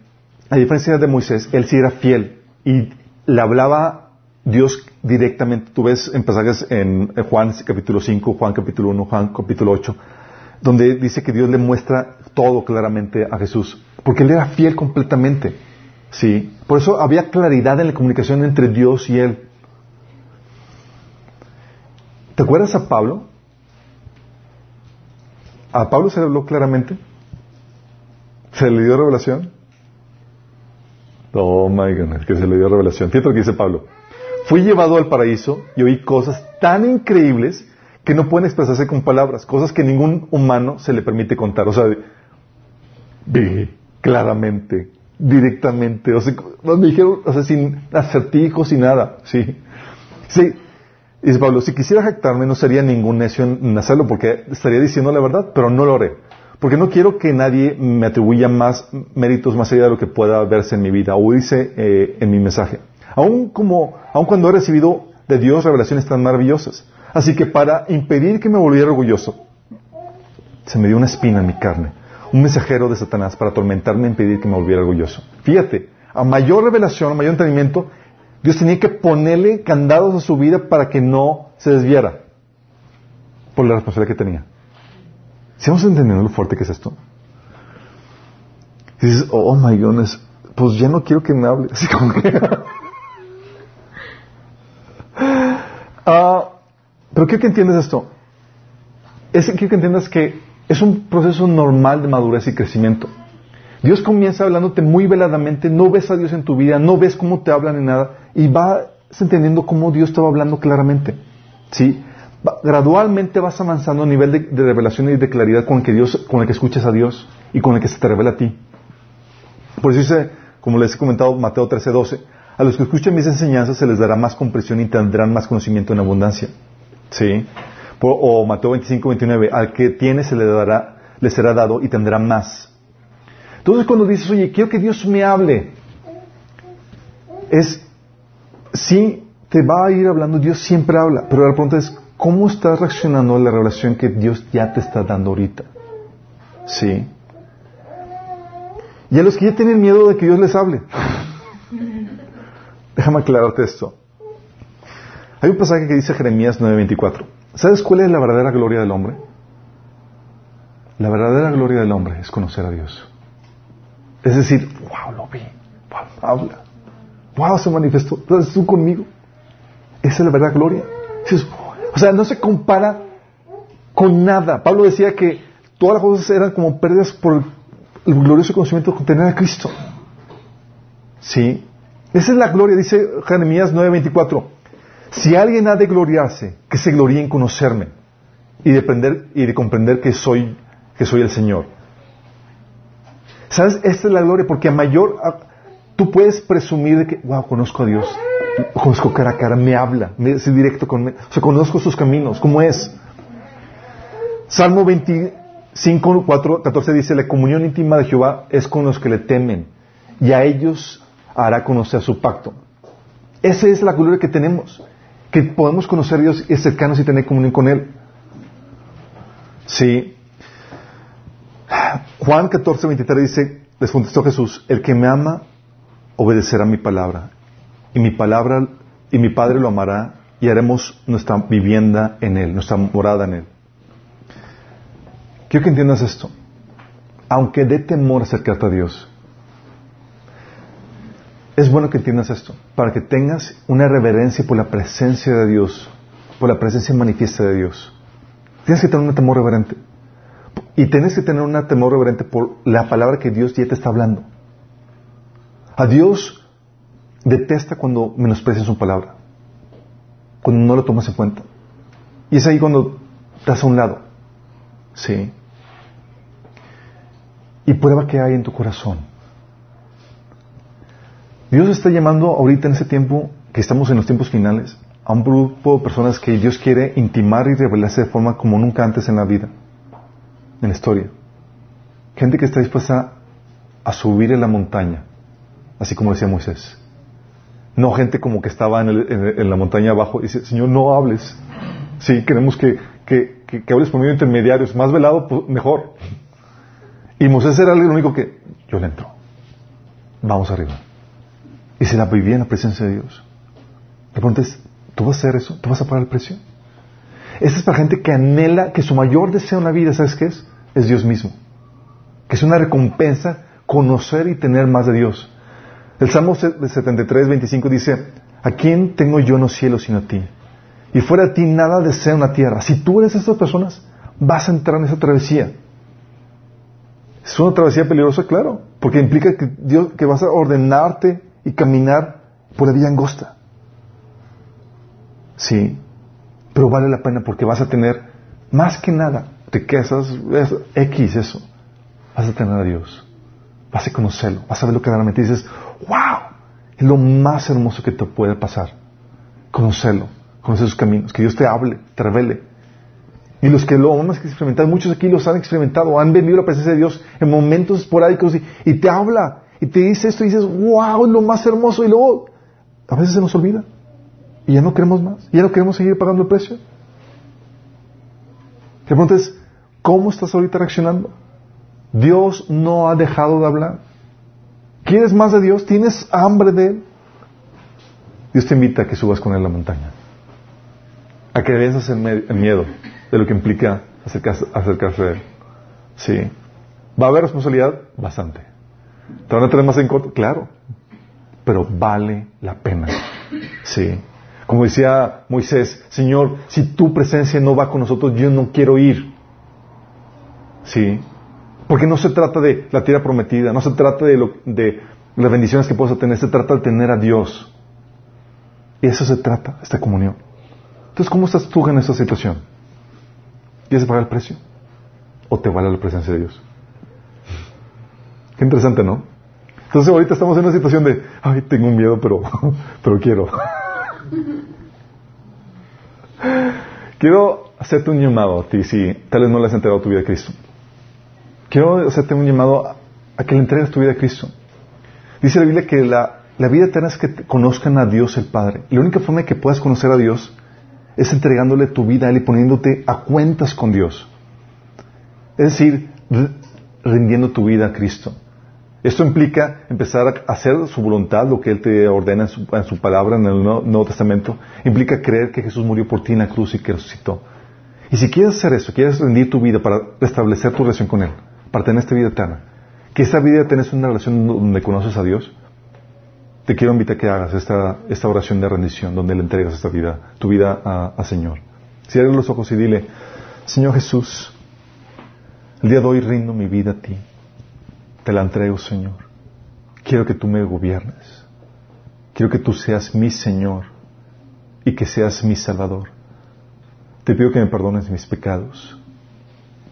Speaker 1: a diferencia de Moisés, él sí era fiel y le hablaba Dios directamente, tú ves en pasajes en Juan capítulo 5, Juan capítulo 1, Juan capítulo 8, donde dice que Dios le muestra todo claramente a Jesús, porque él era fiel completamente. ¿sí? Por eso había claridad en la comunicación entre Dios y él. ¿Te acuerdas a Pablo? ¿A Pablo se le habló claramente? ¿Se le dio revelación? Oh my goodness, que se le dio revelación. Fíjate lo que dice Pablo. Fui llevado al paraíso y oí cosas tan increíbles que no pueden expresarse con palabras, cosas que ningún humano se le permite contar. O sea, vi claramente, directamente, o sea, me dijeron, o sea, sin acertijos, sin nada, sí. Sí, dice Pablo, si quisiera jactarme no sería ningún necio en hacerlo porque estaría diciendo la verdad, pero no lo haré. Porque no quiero que nadie me atribuya más méritos más allá de lo que pueda verse en mi vida o dice eh, en mi mensaje. Aún como, aun cuando he recibido de Dios revelaciones tan maravillosas. Así que para impedir que me volviera orgulloso, se me dio una espina en mi carne, un mensajero de Satanás para atormentarme e impedir que me volviera orgulloso. Fíjate, a mayor revelación, a mayor entendimiento, Dios tenía que ponerle candados a su vida para que no se desviara por la responsabilidad que tenía. ¿Si entendiendo lo fuerte que es esto? Y dices, oh my goodness, pues ya no quiero que me hable. [laughs] Así como que... [laughs] Ah, pero quiero que entiendas esto. Es, quiero que entiendas que es un proceso normal de madurez y crecimiento. Dios comienza hablándote muy veladamente, no ves a Dios en tu vida, no ves cómo te hablan ni nada, y vas entendiendo cómo Dios te va hablando claramente. ¿Sí? gradualmente vas avanzando a nivel de, revelación y de claridad con el, que Dios, con el que escuchas a Dios y con el que se te revela a ti. Por eso dice, como les he comentado, Mateo 13:12, a los que escuchen mis enseñanzas se les dará más comprensión y tendrán más conocimiento en abundancia. ¿Sí? O Mateo 25, 29, al que tiene se le dará, le será dado y tendrá más. Entonces cuando dices, oye, quiero que Dios me hable, es, sí, te va a ir hablando, Dios siempre habla, pero la pregunta es, ¿cómo estás reaccionando a la revelación que Dios ya te está dando ahorita? Sí. Y a los que ya tienen miedo de que Dios les hable. [laughs] Déjame aclararte esto. Hay un pasaje que dice Jeremías 9:24. ¿Sabes cuál es la verdadera gloria del hombre? La verdadera gloria del hombre es conocer a Dios. Es decir, wow, lo vi, wow, habla, wow, se manifestó, estás tú conmigo. Esa es la verdadera gloria. O sea, no se compara con nada. Pablo decía que todas las cosas eran como pérdidas por el glorioso conocimiento de tener a Cristo. ¿Sí? Esa es la gloria, dice Jeremías 9:24. Si alguien ha de gloriarse, que se gloríe en conocerme y de, y de comprender que soy, que soy el Señor. ¿Sabes? Esta es la gloria, porque a mayor, tú puedes presumir de que, wow, conozco a Dios, conozco cara a cara, me habla, me es directo con, o sea, conozco sus caminos, ¿cómo es? Salmo 25, 4, 14 dice, la comunión íntima de Jehová es con los que le temen, y a ellos hará conocer su pacto. Esa es la gloria que tenemos, que podemos conocer a Dios y cercanos y tener comunión con Él. Sí. Juan 14, 23 dice, les contestó Jesús, el que me ama obedecerá mi palabra, y mi palabra, y mi Padre lo amará, y haremos nuestra vivienda en Él, nuestra morada en Él. Quiero que entiendas esto. Aunque dé temor acercarte a Dios, es bueno que entiendas esto, para que tengas una reverencia por la presencia de Dios, por la presencia manifiesta de Dios. Tienes que tener un temor reverente. Y tienes que tener un temor reverente por la palabra que Dios ya te está hablando. A Dios detesta cuando menosprecias su palabra, cuando no lo tomas en cuenta. Y es ahí cuando estás a un lado. Sí. Y prueba que hay en tu corazón. Dios está llamando ahorita en ese tiempo, que estamos en los tiempos finales, a un grupo de personas que Dios quiere intimar y revelarse de forma como nunca antes en la vida, en la historia. Gente que está dispuesta a subir en la montaña, así como decía Moisés. No gente como que estaba en, la montaña abajo y dice, Señor, no hables. Sí, queremos que, que, hables por medio de intermediarios. Más velado, pues, mejor. Y Moisés era el único que, yo le entro. Vamos arriba y se la vivía en la presencia de Dios. La pregunta es, ¿tú vas a hacer eso? ¿Tú vas a pagar el precio? Esa es para gente que anhela, que su mayor deseo en la vida, ¿sabes qué es? Es Dios mismo. Que es una recompensa conocer y tener más de Dios. El Salmo 73, 25 dice, ¿a quién tengo yo en los cielos sino a ti? Y fuera de ti nada deseo en la tierra. Si tú eres de estas personas, vas a entrar en esa travesía. Es una travesía peligrosa, claro, porque implica que Dios, que vas a ordenarte y caminar por la vía angosta. Sí, pero vale la pena porque vas a tener más que nada, te quesas, X eso, vas a tener a Dios. vas a conocerlo, vas a ver lo que realmente dices, wow, es lo más hermoso que te puede pasar. Conocerlo, conocer sus caminos, que Dios te hable, te revele. Y los que lo hemos experimentado, muchos aquí los han experimentado, han venido a la presencia de Dios en momentos esporádicos y, te habla y te dice esto y dices, wow, lo más hermoso. Y luego, a veces se nos olvida. Y ya no queremos más. Ya no queremos seguir pagando el precio. La pregunta es, ¿cómo estás ahorita reaccionando? Dios no ha dejado de hablar. ¿Quieres más de Dios? ¿Tienes hambre de Él? Dios te invita a que subas con Él a la montaña. A que venzas el, miedo de lo que implica acercarse, acercarse a Él. Sí. ¿Va a haber responsabilidad? Bastante. ¿Te van a tener más en corto? Claro. Pero vale la pena. Sí. Como decía Moisés, Señor, si tu presencia no va con nosotros, yo no quiero ir. Sí. Porque no se trata de la tierra prometida, no se trata de, lo, de las bendiciones que puedes tener, se trata de tener a Dios. Y eso se trata, esta comunión. Entonces, ¿cómo estás tú en esta situación? ¿Quieres pagar el precio? ¿O te vale la presencia de Dios? Qué interesante, ¿no? Entonces ahorita estamos en una situación de, ay, tengo un miedo, pero, [laughs] pero quiero. [laughs] quiero hacerte un llamado a ti si tal vez no le has entregado tu vida a Cristo. Quiero hacerte un llamado a, que le entregues tu vida a Cristo. Dice la Biblia que la, vida eterna es que conozcan a Dios el Padre. La única forma de que puedas conocer a Dios es entregándole tu vida a Él y poniéndote a cuentas con Dios. Es decir, rindiendo tu vida a Cristo. Esto implica empezar a hacer su voluntad, lo que Él te ordena en su, palabra en el Nuevo, Testamento. Implica creer que Jesús murió por ti en la cruz y que resucitó. Y si quieres hacer eso, quieres rendir tu vida para restablecer tu relación con Él, para tener esta vida eterna. Que esta vida tenés una relación donde conoces a Dios. Te quiero invitar a que hagas esta, esta oración de rendición, donde le entregas esta vida, tu vida a, Señor. Cierra los ojos y dile, Señor Jesús, el día de hoy rindo mi vida a ti. Te la entrego, Señor. Quiero que tú me gobiernes. Quiero que tú seas mi Señor y que seas mi Salvador. Te pido que me perdones mis pecados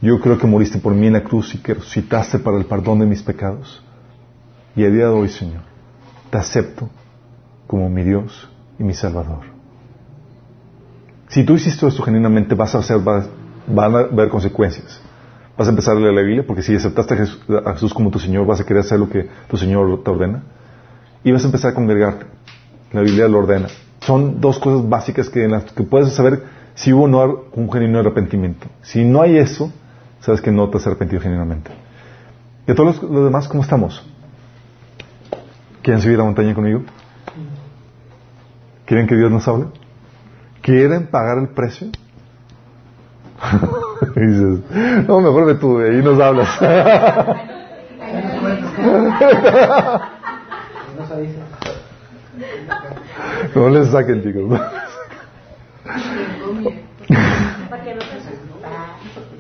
Speaker 1: yo creo que moriste por mí en la cruz y que resucitaste para el perdón de mis pecados. Y el día de hoy, Señor, te acepto como mi Dios y mi Salvador. Si tú hiciste esto genuinamente, vas a van a haber consecuencias. Vas a empezar a leer la Biblia, porque si aceptaste a Jesús, como tu Señor, vas a querer hacer lo que tu Señor te ordena. Y vas a empezar a congregarte. La Biblia lo ordena. Son dos cosas básicas que, en las que puedes saber si hubo o no un genuino arrepentimiento. Si no hay eso, sabes que no te has arrepentido genuinamente. ¿Y a todos los, demás cómo estamos? ¿Quieren subir a la montaña conmigo? ¿Quieren que Dios nos hable? ¿Quieren pagar el precio? [laughs] [laughs] y dices, no, mejor ve tú, ahí nos hablas. [laughs] [laughs] no les saquen, chicos.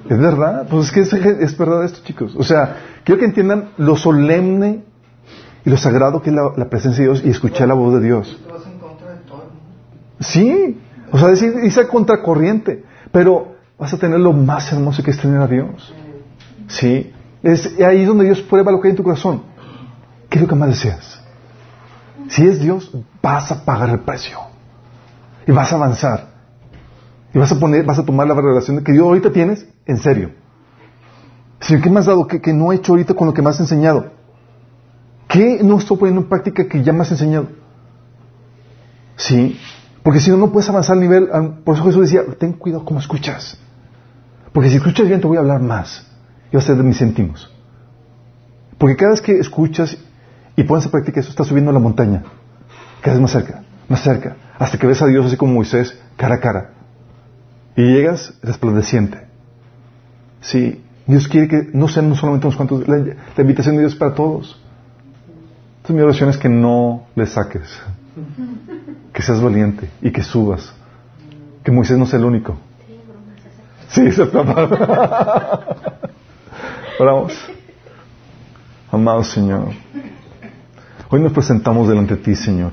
Speaker 1: Es verdad, pues es que es, verdad esto, chicos. O sea, quiero que entiendan lo solemne y lo sagrado que es la, presencia de Dios y escuchar la voz de Dios. Sí, o sea, decir, dice contracorriente, pero vas a tener lo más hermoso que es tener a Dios. Sí, es ahí donde Dios prueba lo que hay en tu corazón. ¿Qué es lo que más deseas? Si es Dios, vas a pagar el precio y vas a avanzar. Y vas a poner, vas a tomar la relación que Dios ahorita tienes en serio. Señor, ¿qué me has dado que, no he hecho ahorita con lo que me has enseñado? ¿Qué no estoy poniendo en práctica que ya me has enseñado? Sí, porque si no, no puedes avanzar al nivel. Por eso Jesús decía, ten cuidado cómo escuchas. Porque si escuchas bien, te voy a hablar más. Y vas a ser de mis céntimos. Porque cada vez que escuchas y pones en práctica eso, estás subiendo la montaña. Cada vez más cerca, más cerca. Hasta que ves a Dios así como Moisés, cara a cara. Y llegas resplandeciente. Sí, Dios quiere que no sean solamente unos cuantos. La, invitación de Dios es para todos. Entonces mi oración es que no le saques. Que seas valiente y que subas. Que Moisés no sea el único. Sí, se Oramos. Amado Señor. Hoy nos presentamos delante de ti, Señor,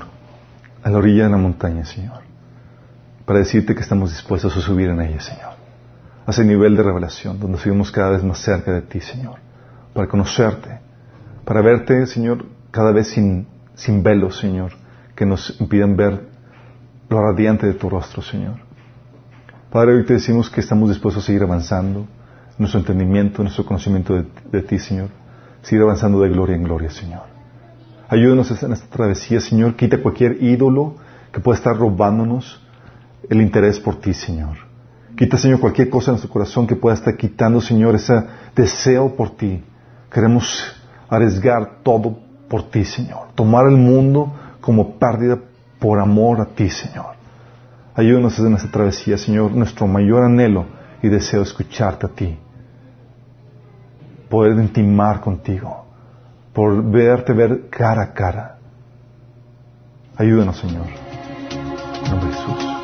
Speaker 1: a la orilla de la montaña, Señor para decirte que estamos dispuestos a subir en ella, Señor. A ese nivel de revelación, donde subimos cada vez más cerca de ti, Señor, para conocerte, para verte, Señor, cada vez sin, sin velos, Señor, que nos impiden ver lo radiante de tu rostro, Señor. Padre, hoy te decimos que estamos dispuestos a seguir avanzando, nuestro entendimiento, nuestro conocimiento de, ti, Señor, seguir avanzando de gloria en gloria, Señor. Ayúdanos en esta travesía, Señor, quita cualquier ídolo que pueda estar robándonos el interés por ti, Señor. Quita, Señor, cualquier cosa en nuestro corazón que pueda estar quitando, Señor, ese deseo por ti. Queremos arriesgar todo por ti, Señor. Tomar el mundo como pérdida por amor a ti, Señor. Ayúdanos en esta travesía, Señor. Nuestro mayor anhelo y deseo es escucharte a ti. Poder intimar contigo. Por verte ver cara a cara. Ayúdanos, Señor. En nombre de Jesús.